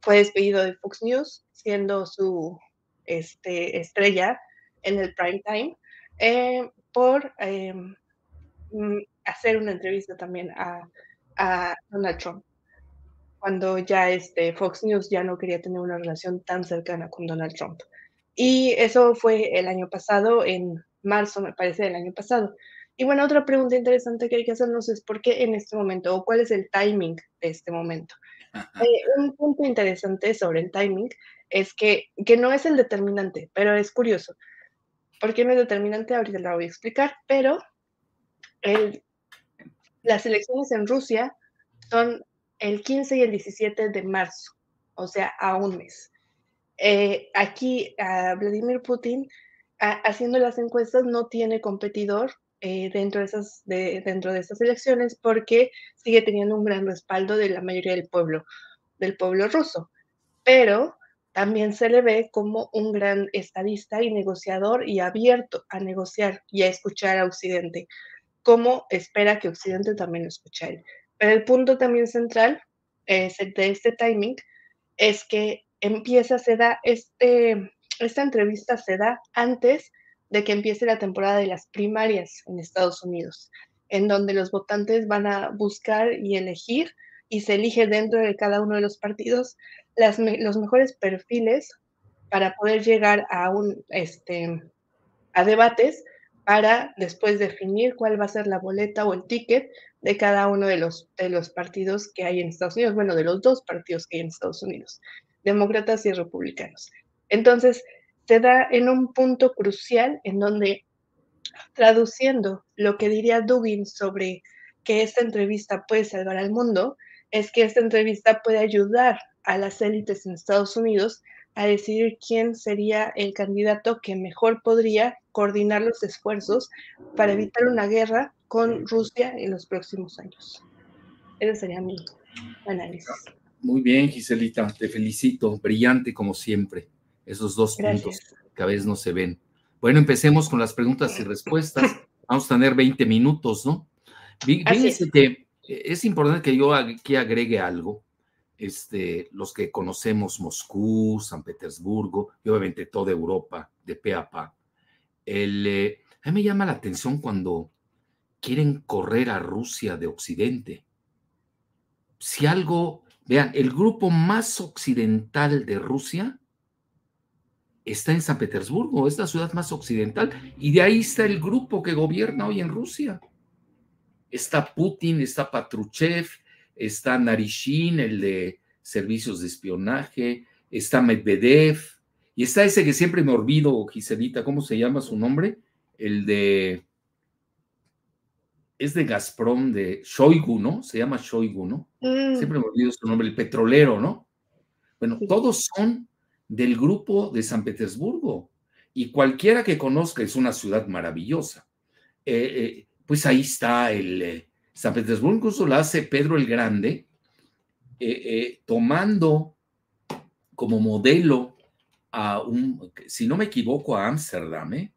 fue despedido de Fox News, siendo su este, estrella en el prime time. Eh, por eh, mm, hacer una entrevista también a, Donald Trump, cuando ya este, Fox News ya no quería tener una relación tan cercana con Donald Trump. Y eso fue el año pasado, en marzo, me parece, del año pasado. Y bueno, otra pregunta interesante que hay que hacernos es por qué en este momento o cuál es el timing de este momento. Eh, un punto interesante sobre el timing es que, que no es el determinante, pero es curioso. ¿Por qué no es determinante? Ahorita la voy a explicar, pero las elecciones en Rusia son el 15 y el 17 de marzo, o sea, a un mes. Eh, aquí Vladimir Putin, haciendo las encuestas, no tiene competidor eh, dentro, de esas, dentro de estas elecciones porque sigue teniendo un gran respaldo de la mayoría del pueblo. del pueblo ruso, pero también se le ve como un gran estadista y negociador y abierto a negociar y a escuchar a Occidente, como espera que Occidente también lo escuche a él. Pero el punto también central de este timing es que empieza, se da, este, esta entrevista se da antes de que empiece la temporada de las primarias en Estados Unidos, en donde los votantes van a buscar y elegir y se elige dentro de cada uno de los partidos los mejores perfiles para poder llegar a un este a debates para después definir cuál va a ser la boleta o el ticket de cada uno de los, de los partidos que hay en Estados Unidos, bueno, de los dos partidos que hay en Estados Unidos, demócratas y republicanos. Entonces, se da en un punto crucial en donde, traduciendo lo que diría Dugin sobre que esta entrevista puede salvar al mundo, es que esta entrevista puede ayudar a las élites en Estados Unidos a decidir quién sería el candidato que mejor podría coordinar los esfuerzos para evitar una guerra con Rusia en los próximos años. Ese sería mi análisis. Muy bien, Giselita, te felicito. Brillante como siempre. Esos dos puntos que a veces no se ven. Bueno, empecemos con las preguntas y respuestas. Vamos a tener 20 minutos, ¿no? Fíjense que es importante que yo aquí agregue algo este, los que conocemos Moscú, San Petersburgo y obviamente toda Europa de pe a pa. El, eh, a mí me llama la atención cuando quieren correr a Rusia de Occidente. Si algo, vean, el grupo más occidental de Rusia está en San Petersburgo, es la ciudad más occidental, y de ahí está el grupo que gobierna hoy en Rusia. Está Putin, está Patruchev, está Narishin, el de servicios de espionaje, está Medvedev, y está ese que siempre me olvido, Giselita, ¿cómo se llama su nombre? El de... Es de Gazprom, de Shoigu, ¿no? Se llama Shoigu, ¿no? Mm. Siempre me olvido su nombre, el petrolero, ¿no? Bueno, todos son del grupo de San Petersburgo. Y cualquiera que conozca, es una ciudad maravillosa. Eh, eh, pues ahí está el, eh, San Petersburgo incluso la hace Pedro el Grande, tomando como modelo a un, si no me equivoco, a Ámsterdam,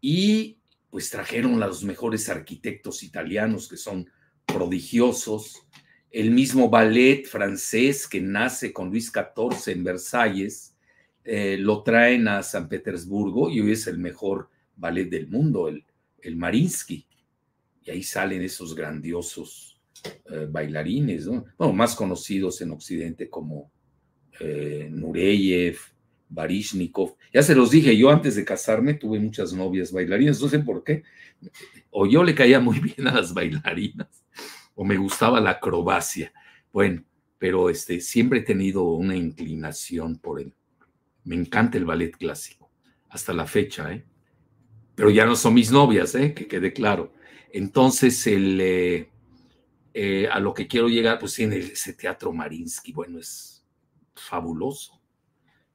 y pues trajeron a los mejores arquitectos italianos que son prodigiosos, el mismo ballet francés que nace con Luis XIV en Versalles, lo traen a San Petersburgo y hoy es el mejor ballet del mundo, el, el Marinsky y ahí salen esos grandiosos eh, bailarines, ¿no? bueno, más conocidos en Occidente como eh, Nureyev, Barishnikov. Ya se los dije, yo antes de casarme tuve muchas novias bailarinas, no sé por qué. O yo le caía muy bien a las bailarinas, o me gustaba la acrobacia. Bueno, pero este, siempre he tenido una inclinación por él. Me encanta el ballet clásico, hasta la fecha, ¿eh? Pero ya no son mis novias, ¿eh? Que quede claro. Entonces, el, eh, eh, a lo que quiero llegar, pues tiene ese teatro Marinsky, bueno, es fabuloso.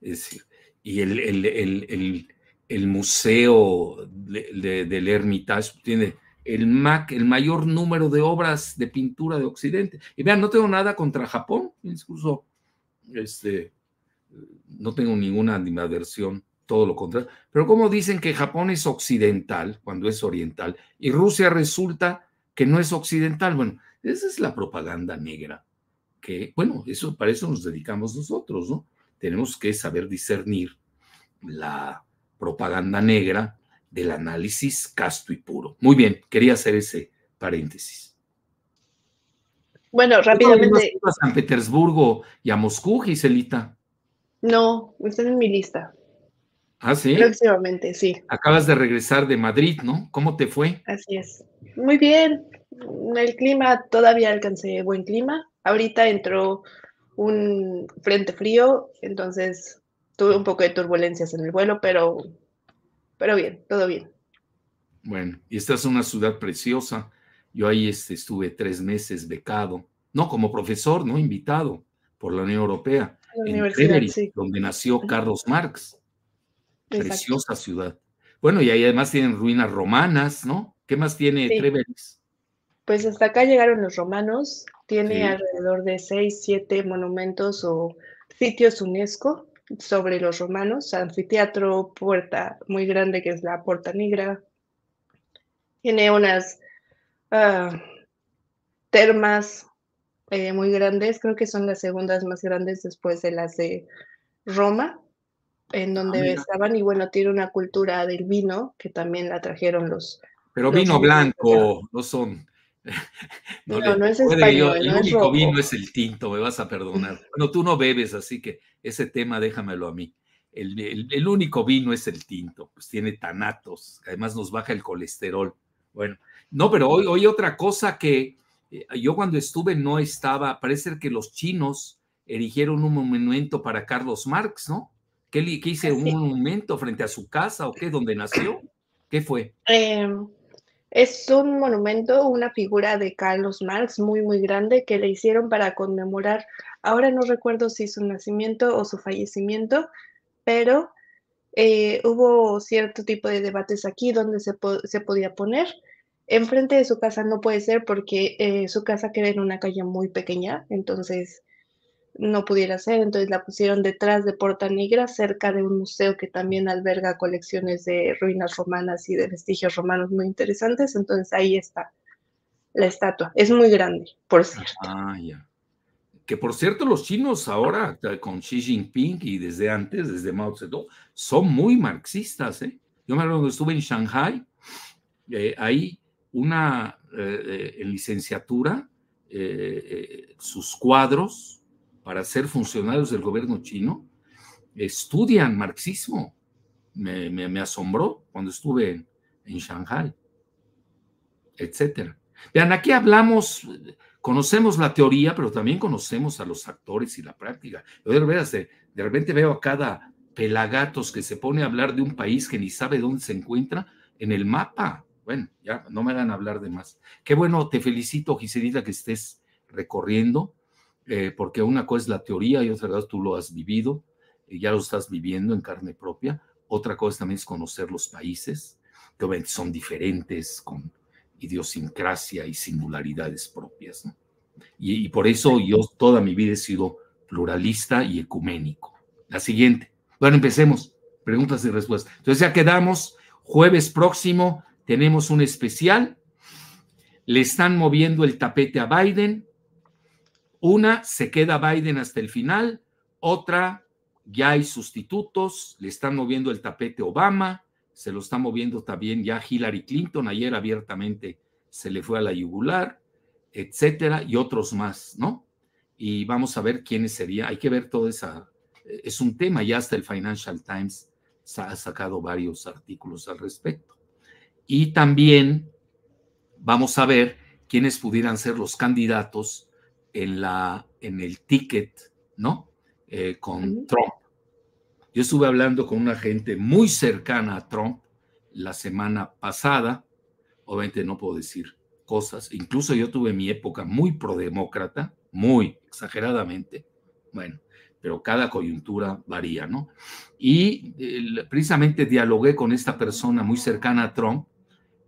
Es y el, el, el, museo del Hermitage tiene el, MAC, el mayor número de obras de pintura de Occidente. Y vean, no tengo nada contra Japón, incluso este, no tengo ninguna animadversión todo lo contrario. Pero como dicen que Japón es occidental cuando es oriental y Rusia resulta que no es occidental, bueno, esa es la propaganda negra. Que, bueno, eso para eso nos dedicamos nosotros, ¿no? Tenemos que saber discernir la propaganda negra del análisis casto y puro. Muy bien, quería hacer ese paréntesis. Bueno, rápidamente. a San Petersburgo y a Moscú, Giselita? No, están en mi lista. Ah, sí. Próximamente, sí. Acabas de regresar de Madrid, ¿no? ¿Cómo te fue? Así es. Muy bien. El clima, todavía alcancé buen clima. Ahorita entró un frente frío, entonces tuve un poco de turbulencias en el vuelo, pero, pero bien, todo bien. Bueno, y esta es una ciudad preciosa. Yo ahí este, estuve tres meses becado, no como profesor, no invitado por la Unión Europea, en Treveris, donde nació Carlos Marx. Preciosa ciudad. Bueno, y ahí además tienen ruinas romanas, ¿no? ¿Qué más tiene Treveris? Pues hasta acá llegaron los romanos. Tiene alrededor de seis, siete monumentos o sitios UNESCO sobre los romanos. Anfiteatro, puerta muy grande que es la Puerta Negra. Tiene unas ah, termas eh, muy grandes, creo que son las segundas más grandes después de las de Roma, en donde ah, estaban, y bueno, tiene una cultura del vino que también la trajeron los... Pero vino blanco, no son... No, no, es español. el único vino es el tinto, me vas a perdonar. Bueno, tú no bebes, así que ese tema déjamelo a mí. El, el, único vino es el tinto, pues tiene tanatos, además nos baja el colesterol. Bueno, no, pero hoy, hoy otra cosa que eh, yo cuando estuve no estaba, parece que los chinos erigieron un monumento para Carlos Marx, ¿no? ¿Qué, hice? ¿Un monumento frente a su casa o qué? ¿Dónde nació? ¿Qué fue? Em, es un monumento, una figura de Carlos Marx muy, muy grande que le hicieron para conmemorar, ahora no recuerdo si su nacimiento o su fallecimiento, pero eh, hubo cierto tipo de debates aquí donde se, podía poner. Enfrente de su casa no puede ser porque eh, su casa queda en una calle muy pequeña, entonces no pudiera ser, entonces la pusieron detrás de Porta Negra, cerca de un museo que también alberga colecciones de ruinas romanas y de vestigios romanos muy interesantes, entonces ahí está la estatua. Es muy grande, por cierto. Ah, ya. Que por cierto, los chinos ahora, con Xi Jinping y desde antes, desde Mao Zedong, son muy marxistas. ¿eh? Yo me acuerdo cuando estuve en Shanghai, eh, hay una eh, en licenciatura, sus cuadros para ser funcionarios del gobierno chino estudian marxismo. Me, asombró cuando estuve en, Shanghai, etcétera. Vean, aquí hablamos, conocemos la teoría, pero también conocemos a los actores y la práctica. De, de repente veo a cada pelagatos que se pone a hablar de un país que ni sabe dónde se encuentra en el mapa. Bueno, ya no me hagan hablar de más. Qué bueno, te felicito, Giselita, que estés recorriendo eh, porque una cosa es la teoría y otra cosa tú lo has vivido, y ya lo estás viviendo en carne propia. Otra cosa también es conocer los países, que obviamente son diferentes, con idiosincrasia y singularidades propias. Y, y, por eso yo toda mi vida he sido pluralista y ecuménico. La siguiente. Bueno, empecemos. Preguntas y respuestas. Entonces ya quedamos. Jueves próximo tenemos un especial. Le están moviendo el tapete a Biden una, se queda Biden hasta el final, otra, ya hay sustitutos, le están moviendo el tapete Obama, se lo está moviendo también ya Hillary Clinton, ayer abiertamente se le fue a la yugular, etcétera, y otros más, ¿no? Y vamos a ver quiénes serían, hay que ver todo esa, es un tema, ya hasta el Financial Times ha sacado varios artículos al respecto. Y también vamos a ver quiénes pudieran ser los candidatos en, la, en el ticket, ¿no? Eh, con Trump. Yo estuve hablando con una gente muy cercana a Trump la semana pasada, obviamente no puedo decir cosas, incluso yo tuve mi época muy prodemócrata, muy exageradamente, bueno, pero cada coyuntura varía, ¿no? Y precisamente dialogué con esta persona muy cercana a Trump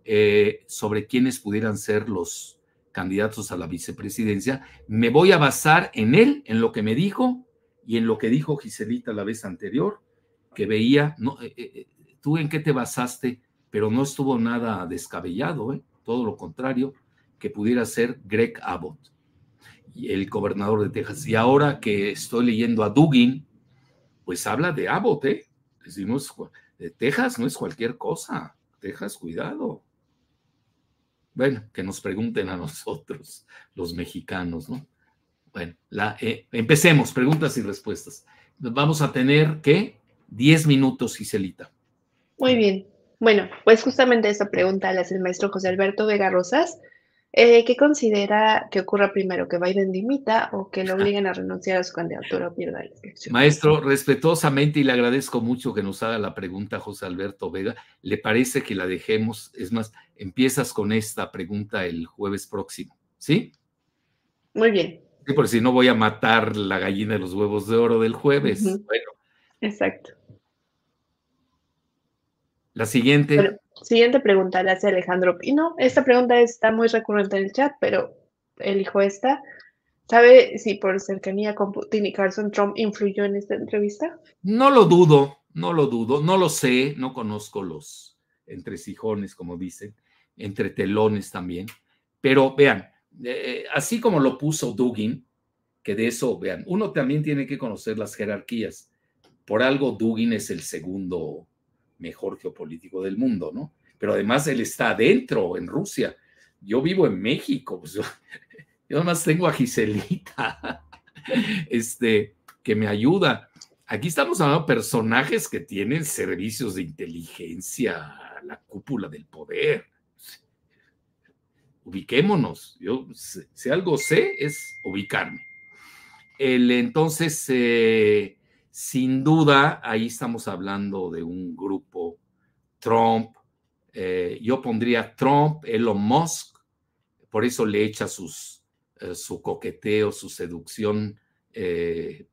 eh, sobre quiénes pudieran ser los, candidatos a la vicepresidencia, me voy a basar en él, en lo que me dijo y en lo que dijo Giselita la vez anterior, que veía, no, eh, eh, eh, tú en qué te basaste, pero no estuvo nada descabellado, todo lo contrario, que pudiera ser Greg Abbott, el gobernador de Texas. Y ahora que estoy leyendo a Dugin, pues habla de Abbott, ¿eh? Decimos, Texas no es cualquier cosa, Texas, cuidado. Bueno, que nos pregunten a nosotros, los mexicanos, ¿no? Bueno, la, eh, empecemos, preguntas y respuestas. Vamos a tener, ¿qué? Diez minutos, Giselita. Muy bien. Bueno, pues justamente esta pregunta la hace el maestro José Alberto Vega Rosas. Eh, ¿Qué considera que ocurra primero, que Biden dimita o que lo obliguen a renunciar a su candidatura o pierda la elección? Maestro, respetuosamente y le agradezco mucho que nos haga la pregunta José Alberto Vega. ¿Le parece que la dejemos? Es más, empiezas con esta pregunta el jueves próximo, ¿sí? Muy bien. Sí, por si no voy a matar la gallina de los huevos de oro del jueves. Bueno. Exacto. La siguiente. Siguiente pregunta la hace Alejandro Pino. Esta pregunta está muy recurrente en el chat, pero elijo esta. ¿Sabe si por cercanía con Putin y Carson Trump influyó en esta entrevista? No lo dudo, no lo dudo, no lo sé, no conozco los entresijones, como dicen, entre telones también. Pero vean, eh, así como lo puso Dugin, que de eso, vean, uno también tiene que conocer las jerarquías. Por algo Dugin es el segundo mejor geopolítico del mundo, ¿no? Pero además él está adentro, en Rusia. Yo vivo en México, pues yo, además tengo a Giselita, este, que me ayuda. Aquí estamos hablando de personajes que tienen servicios de inteligencia, la cúpula del poder ubiquémonos. Yo, si algo sé, es ubicarme. El, entonces, eh, sin duda, ahí estamos hablando de un grupo Trump. Eh, yo pondría Trump, Elon Musk, por eso le echa eh, su coqueteo, su seducción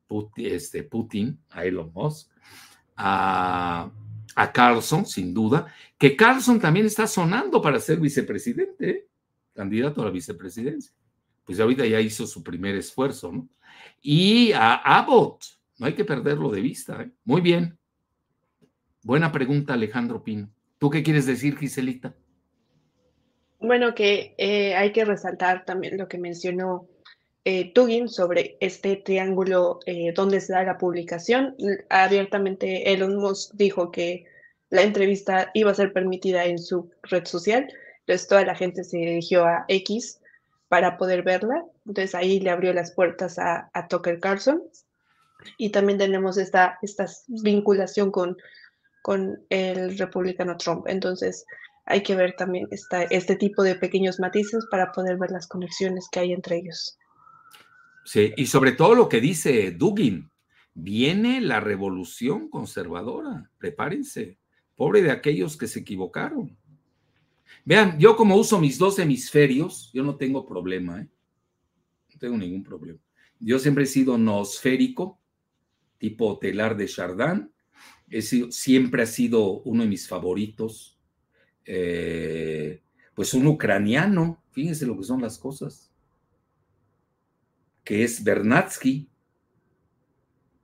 Putin, este, Putin a Elon Musk, a, a Carlson, sin duda, que Carlson también está sonando para ser vicepresidente candidato a la vicepresidencia. Pues ahorita ya hizo su primer esfuerzo, ¿no? Y a Abbott, no hay que perderlo de vista. ¿eh? Muy bien. Buena pregunta, Alejandro Pino. ¿Tú qué quieres decir, Giselita? Bueno, que eh, hay que resaltar también lo que mencionó eh, Tugin sobre este triángulo eh, donde se da la publicación. Abiertamente Elon Musk dijo que la entrevista iba a ser permitida en su red social entonces toda la gente se dirigió a X para poder verla. Entonces ahí le abrió las puertas a, Tucker Carlson. Y también tenemos esta, esta vinculación con, con el republicano Trump. Entonces hay que ver también esta, este tipo de pequeños matices para poder ver las conexiones que hay entre ellos. Sí, y sobre todo lo que dice Dugin, viene la revolución conservadora, prepárense, pobre de aquellos que se equivocaron. Vean, yo como uso mis dos hemisferios, yo no tengo problema, ¿eh? No tengo ningún problema. Yo siempre he sido nosférico, tipo telar de Chardin. Siempre ha sido uno de mis favoritos. Eh, pues un ucraniano, fíjense lo que son las cosas, que es Bernatsky.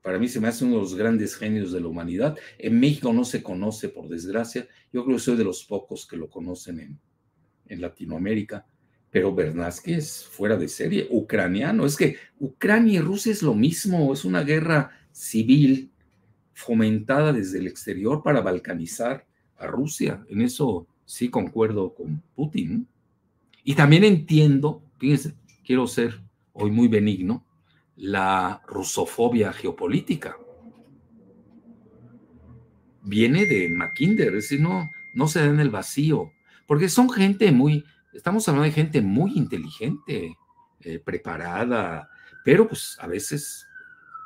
Para mí se me hace uno de los grandes genios de la humanidad. En México no se conoce, por desgracia. Yo creo que soy de los pocos que lo conocen en, en Latinoamérica. Pero Bernatsky es fuera de serie, ucraniano. Es que Ucrania y Rusia es lo mismo, es una guerra civil fomentada desde el exterior para balcanizar a Rusia. En eso sí concuerdo con Putin. Y también entiendo, fíjense, quiero ser hoy muy benigno, la rusofobia geopolítica. Viene de Mackinder, es decir, no, no se da en el vacío, porque son gente muy, estamos hablando de gente muy inteligente, eh, preparada, pero pues a veces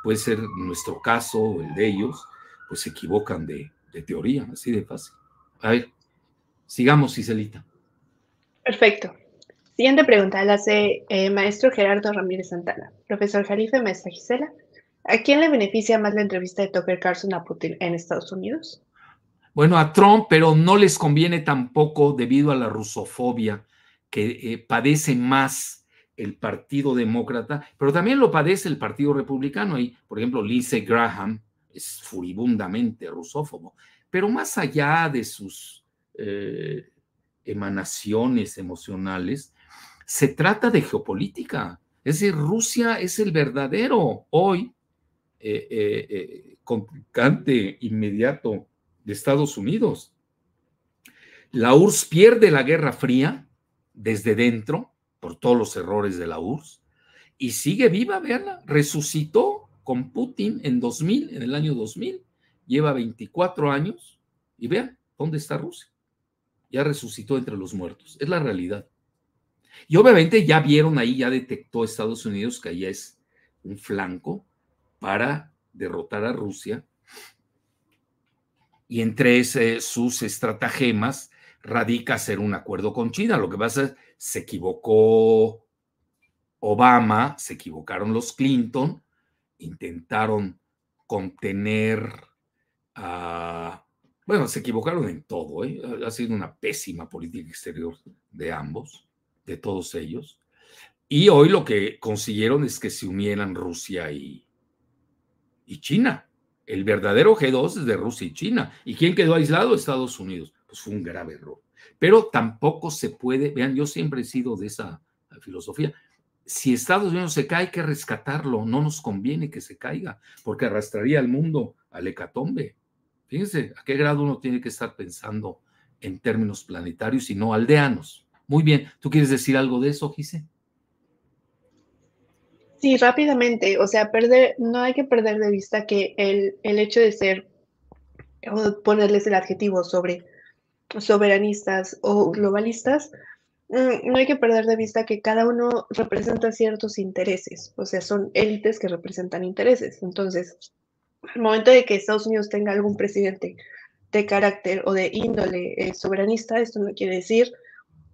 puede ser nuestro caso o el de ellos, pues se equivocan de, de teoría, así de fácil. A ver, sigamos, Iselita. Perfecto. Siguiente pregunta la hace eh, maestro Gerardo Ramírez Santana. Profesor Jalife, maestra Gisela, ¿a quién le beneficia más la entrevista de Tucker Carlson a Putin en Estados Unidos? Bueno, a Trump, pero no les conviene tampoco debido a la rusofobia que eh, padece más el Partido Demócrata, pero también lo padece el Partido Republicano. Y, por ejemplo, Lindsey Graham es furibundamente rusófobo, pero más allá de sus eh, emanaciones emocionales, se trata de geopolítica. Es decir, Rusia es el verdadero hoy eh, eh, eh, inmediato de Estados Unidos. La URSS pierde la Guerra Fría desde dentro por todos los errores de la URSS y sigue viva, veanla, resucitó con Putin en 2000, en el año 2000, lleva 24 años y vean dónde está Rusia. Ya resucitó entre los muertos, es la realidad. Y obviamente ya vieron ahí, ya detectó Estados Unidos que ahí es un flanco para derrotar a Rusia. Y entre sus estratagemas radica hacer un acuerdo con China. Lo que pasa es se equivocó Obama, se equivocaron los Clinton, intentaron contener a Bueno, se equivocaron en todo, ¿eh? ha sido una pésima política exterior de ambos, de todos ellos. Y hoy lo que consiguieron es que se unieran Rusia y, y China. El verdadero G2 es de Rusia y China. ¿Y quién quedó aislado? Estados Unidos. Pues fue un grave error. Pero tampoco se puede, vean, yo siempre he sido de esa filosofía. Si Estados Unidos se cae, hay que rescatarlo. No nos conviene que se caiga, porque arrastraría al mundo al hecatombe. Fíjense a qué grado uno tiene que estar pensando en términos planetarios y no aldeanos. Muy bien, ¿tú quieres decir algo de eso, Gise? Sí, rápidamente, o sea, perder, no hay que perder de vista que el, el hecho de ser, o ponerles el adjetivo sobre soberanistas o globalistas, mm, no hay que perder de vista que cada uno representa ciertos intereses, o sea, son élites que representan intereses. Entonces, al momento de que Estados Unidos tenga algún presidente de carácter o de índole eh, soberanista, esto no quiere decir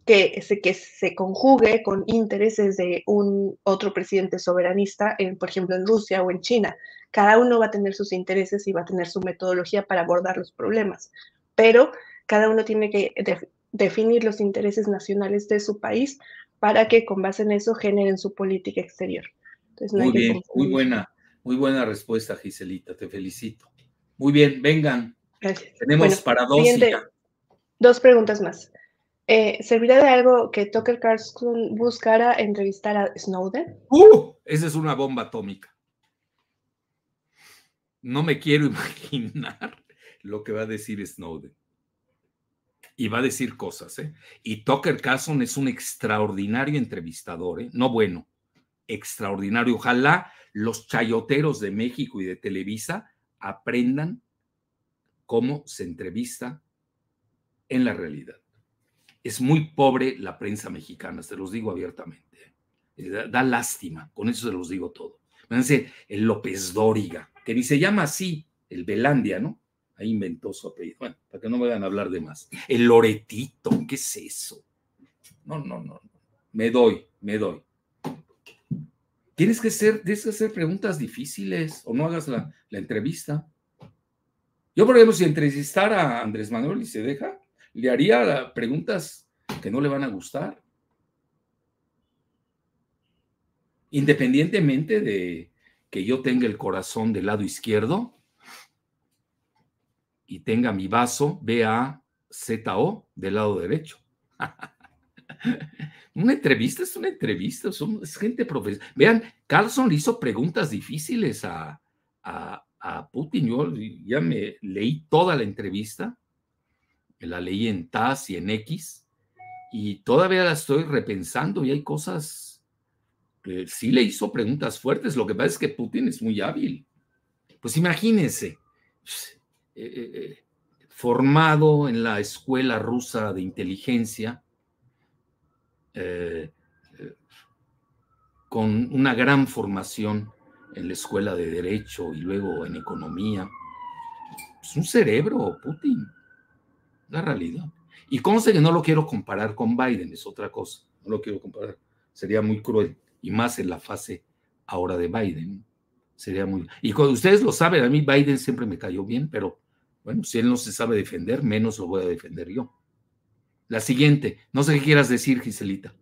que se, que se conjugue con intereses de un otro presidente soberanista, en, por ejemplo, en Rusia o en China. Cada uno va a tener sus intereses y va a tener su metodología para abordar los problemas, pero cada uno tiene que definir los intereses nacionales de su país para que con base en eso generen su política exterior. muy bien, muy buena, muy buena respuesta, Giselita, te felicito. Muy bien, vengan. Tenemos para dos. Dos preguntas más. Eh, ¿Servirá de algo que Tucker Carlson buscara entrevistar a Snowden? ¡Uh! Esa es una bomba atómica. No me quiero imaginar lo que va a decir Snowden. Y va a decir cosas, ¿eh? Y Tucker Carlson es un extraordinario entrevistador, ¿eh? No bueno, extraordinario. Ojalá los chayoteros de México y de Televisa aprendan cómo se entrevista en la realidad es muy pobre la prensa mexicana, se los digo abiertamente. Eh, da, lástima, con eso se los digo todo. Fíjense, el López Dóriga, que ni se llama así, el Belandia, ¿no? Inventó su apellido. Bueno, para que no me vayan a hablar de más. El Loretito, ¿qué es eso? No, no, no. Me doy, me doy. Tienes que, ser, tienes que hacer preguntas difíciles o no hagas la, la entrevista. Yo, por ejemplo, si entrevistara a Andrés Manuel y se deja, le haría preguntas que no le van a gustar. Independientemente de que yo tenga el corazón del lado izquierdo y tenga mi vaso B-A-Z-O del lado derecho. una entrevista es una entrevista, es gente profesional. Vean, Carlson le hizo preguntas difíciles a, a, a Putin. Yo ya me leí toda la entrevista la leí en TAS y en X, y todavía la estoy repensando y hay cosas que sí le hizo preguntas fuertes. Lo que pasa es que Putin es muy hábil. Pues imagínense, eh, eh, eh, formado en la escuela rusa de inteligencia, con una gran formación en la escuela de derecho y luego en economía. Es un cerebro, Putin la realidad. Y conste que no lo quiero comparar con Biden, es otra cosa. No lo quiero comparar. Sería muy cruel. Y más en la fase ahora de Biden. Sería muy. Y cuando ustedes lo saben, a mí Biden siempre me cayó bien, pero bueno, si él no se sabe defender, menos lo voy a defender yo. La siguiente, no sé qué quieras decir, Giselita.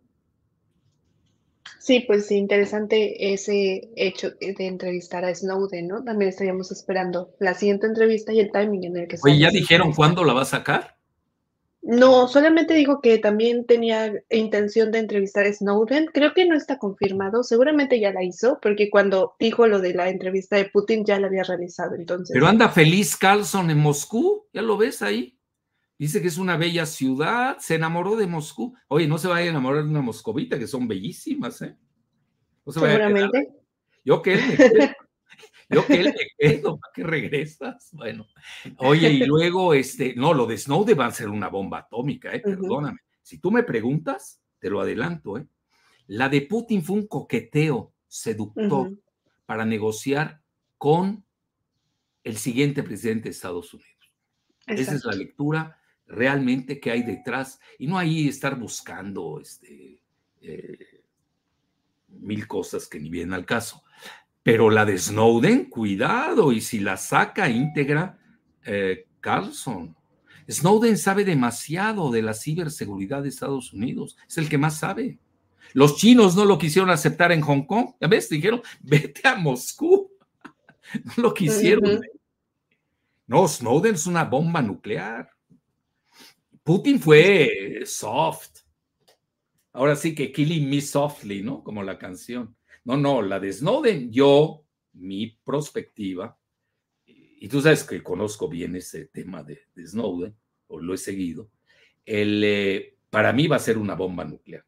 Sí, pues interesante ese hecho de entrevistar a Snowden, ¿no? También estaríamos esperando la siguiente entrevista y el timing en el que Oye, ¿ya dijeron cuándo la va a sacar? No, solamente dijo que también tenía intención de entrevistar a Snowden. Creo que no está confirmado. Seguramente ya la hizo, porque cuando dijo lo de la entrevista de Putin ya la había realizado. Entonces. Pero anda feliz Carlson en Moscú. ¿Ya lo ves ahí? Dice que es una bella ciudad. Se enamoró de Moscú. Oye, no se vaya a enamorar de una moscovita, que son bellísimas, ¿eh? Seguramente. Yo que yo que le quedo, ¿para qué regresas? Bueno, oye, y luego, este, no, lo de Snowden va a ser una bomba atómica, ¿eh? Perdóname. Si tú me preguntas, te lo adelanto, ¿eh? La de Putin fue un coqueteo seductor para negociar con el siguiente presidente de Estados Unidos. Esa es la lectura realmente que hay detrás y no ahí estar buscando este, eh, mil cosas que ni vienen al caso. Pero la de Snowden, cuidado, y si la saca íntegra, eh, Carlson, Snowden sabe demasiado de la ciberseguridad de Estados Unidos, es el que más sabe. Los chinos no lo quisieron aceptar en Hong Kong, ya ves, dijeron, vete a Moscú. No lo quisieron. No, Snowden es una bomba nuclear. Putin fue soft. Ahora sí que killing me softly, ¿no? Como la canción. No, no, la de Snowden, yo, mi perspectiva, y tú sabes que conozco bien ese tema de, Snowden, o lo he seguido, el, eh, para mí va a ser una bomba nuclear.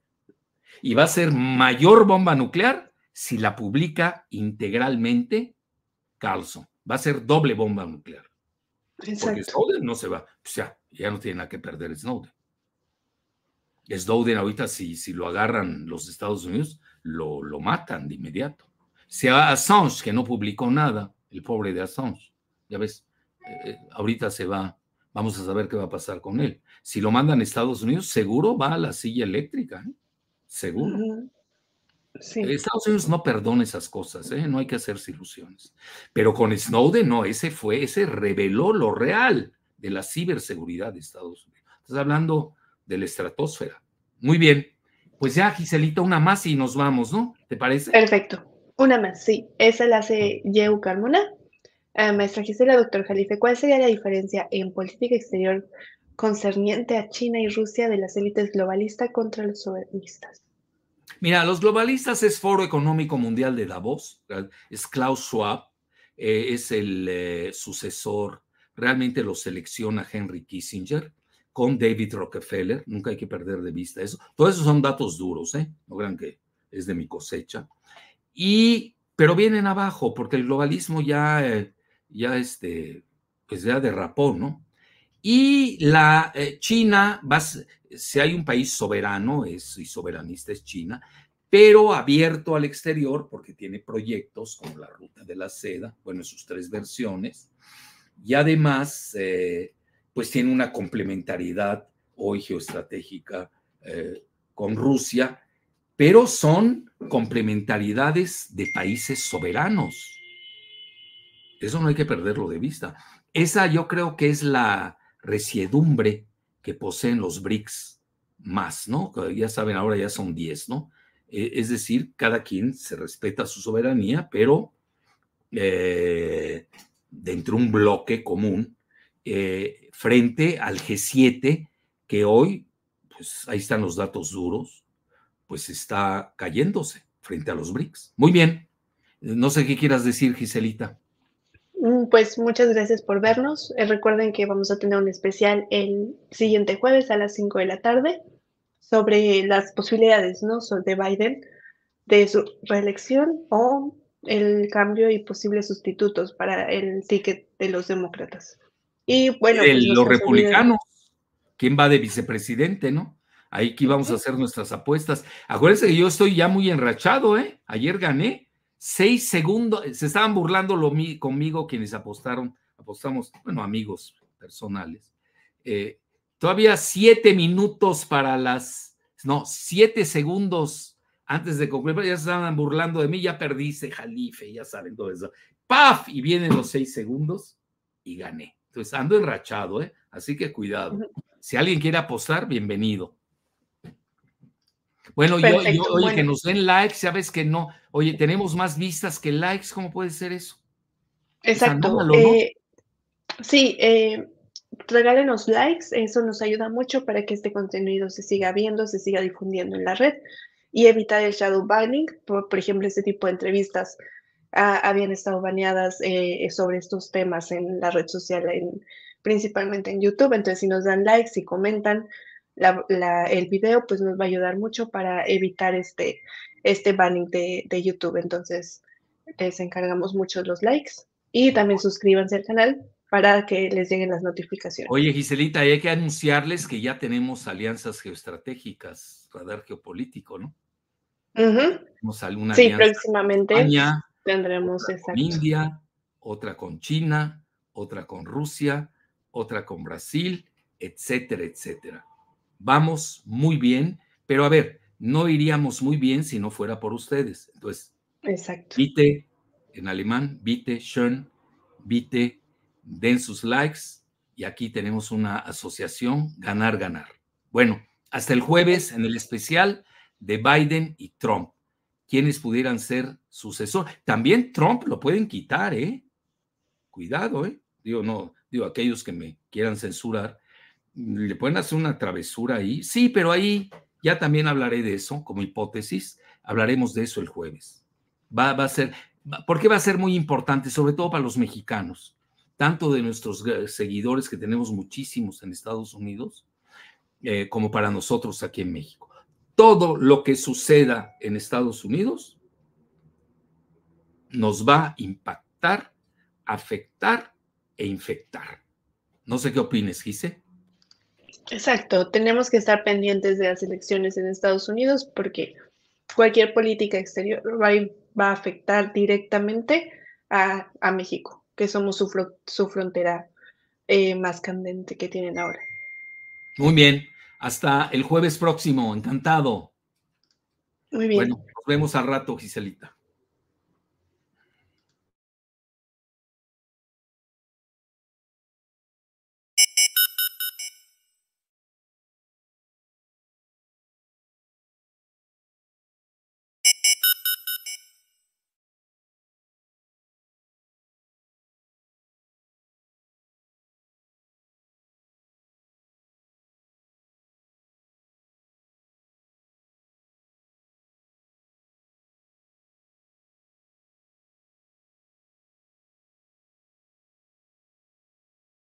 Y va a ser mayor bomba nuclear si la publica integralmente Carlson. Va a ser doble bomba nuclear. Porque Snowden no se va. O sea, ya no tiene nada que perder Snowden. Snowden ahorita, si, si lo agarran los Estados Unidos, lo, lo matan de inmediato. Sea Assange, que no publicó nada, el pobre de Assange ya ves, eh, ahorita se va, vamos a saber qué va a pasar con él. Si lo mandan a Estados Unidos, seguro va a la silla eléctrica, ¿eh? seguro. Estados Unidos no perdona esas cosas, ¿eh? no hay que hacerse ilusiones. Pero con Snowden, no, ese fue, ese reveló lo real de la ciberseguridad de Estados Unidos. Estás hablando de la estratosfera. Muy bien. Pues ya, Giselita, una más y nos vamos, ¿no? ¿Te parece? Perfecto. Una más, sí. Esa la hace Yeu Carmona eh, maestra Gisela, doctor Jalife, ¿cuál sería la diferencia en política exterior concerniente a China y Rusia de las élites globalistas contra los soberanistas? Mira, los globalistas es Foro Económico Mundial de Davos, es Klaus Schwab, eh, es el eh, sucesor, realmente lo selecciona Henry Kissinger con David Rockefeller, nunca hay que perder de vista eso. Todos esos son datos duros, ¿eh? No crean que es de mi cosecha. Y, pero vienen abajo, porque el globalismo ya ya este, pues ya derrapó, ¿no? Y la eh, China, va, si hay un país soberano, es, y soberanista es China, pero abierto al exterior porque tiene proyectos como la Ruta de la Seda, bueno, en sus tres versiones, y además, eh, pues tiene una complementariedad hoy geoestratégica eh, con Rusia, pero son complementariedades de países soberanos. Eso no hay que perderlo de vista. Esa yo creo que es la resiedumbre que poseen los BRICS más, ¿no? Ya saben, ahora ya son 10, ¿no? E, es decir, cada quien se respeta su soberanía, pero eh, dentro de un bloque común eh, frente al G7, que hoy, pues ahí están los datos duros, pues está cayéndose frente a los BRICS. Muy bien. No sé qué quieras decir, Giselita. Mm, pues muchas gracias por vernos. Eh, recuerden que vamos a tener un especial el siguiente jueves a las 5 de la tarde sobre las posibilidades ¿no? de Biden de su reelección o el cambio y posibles sustitutos para el ticket de los demócratas. Y bueno, pues, los republicanos, ¿quién va de vicepresidente, no? Ahí que íbamos a hacer nuestras apuestas. Acuérdense que yo estoy ya muy enrachado, ¿eh? Ayer gané seis segundos, se estaban burlando lo, conmigo quienes apostaron, apostamos, bueno, amigos personales. Eh, todavía siete minutos para las, no, siete segundos antes de concluir, ya se estaban burlando de mí, ya perdiste, Jalife, ya saben todo eso. ¡Paf! Y vienen los seis segundos y gané. Entonces ando enrachado, ¿eh? Así que cuidado. Si alguien quiere apostar, bienvenido. Bueno, yo, oye, que nos den likes, sabes que no. Oye, tenemos más vistas que likes, ¿cómo puede ser eso? Exacto. Eh, sí, eh, regálenos likes, eso nos ayuda mucho para que este contenido se siga viendo, se siga difundiendo en la red y evitar el shadow banning. Por, ejemplo, este tipo de entrevistas ah, habían estado baneadas eh, sobre estos temas en la red social, principalmente en YouTube. Entonces, si nos dan likes y comentan, el video, pues nos va a ayudar mucho para evitar este, este banning de, de YouTube. Entonces, les encargamos mucho los likes y también suscríbanse al canal para que les lleguen las notificaciones. Oye, Giselita, hay que anunciarles que ya tenemos alianzas geoestratégicas, radar geopolítico, ¿no? alguna sí, próximamente tendremos con India, otra con China, otra con Rusia, otra con Brasil, etcétera, etcétera vamos muy bien, pero a ver, no iríamos muy bien si no fuera por ustedes. Entonces, Exacto. Bitte, en alemán, bitte schön, bitte, den sus likes, y aquí tenemos una asociación ganar-ganar. Bueno, hasta el jueves en el especial de Biden y Trump. Quienes pudieran ser sucesor. También Trump lo pueden quitar, ¿eh? Cuidado, ¿eh? Digo, no, digo, aquellos que me quieran censurar, le pueden hacer una travesura ahí. Sí, pero ahí ya también hablaré de eso como hipótesis. Hablaremos de eso el jueves. Va, va a ser, porque va a ser muy importante, sobre todo para los mexicanos, tanto de nuestros seguidores, que tenemos muchísimos en Estados Unidos, eh, como para nosotros aquí en México. Todo lo que suceda en Estados Unidos nos va a impactar, afectar e infectar. No sé qué opines, Gise. Exacto, tenemos que estar pendientes de las elecciones en Estados Unidos porque cualquier política exterior va, a afectar directamente a, México, que somos su, frontera eh, más candente que tienen ahora. Muy bien, hasta el jueves próximo, encantado. Muy bien. Bueno, nos vemos al rato, Giselita.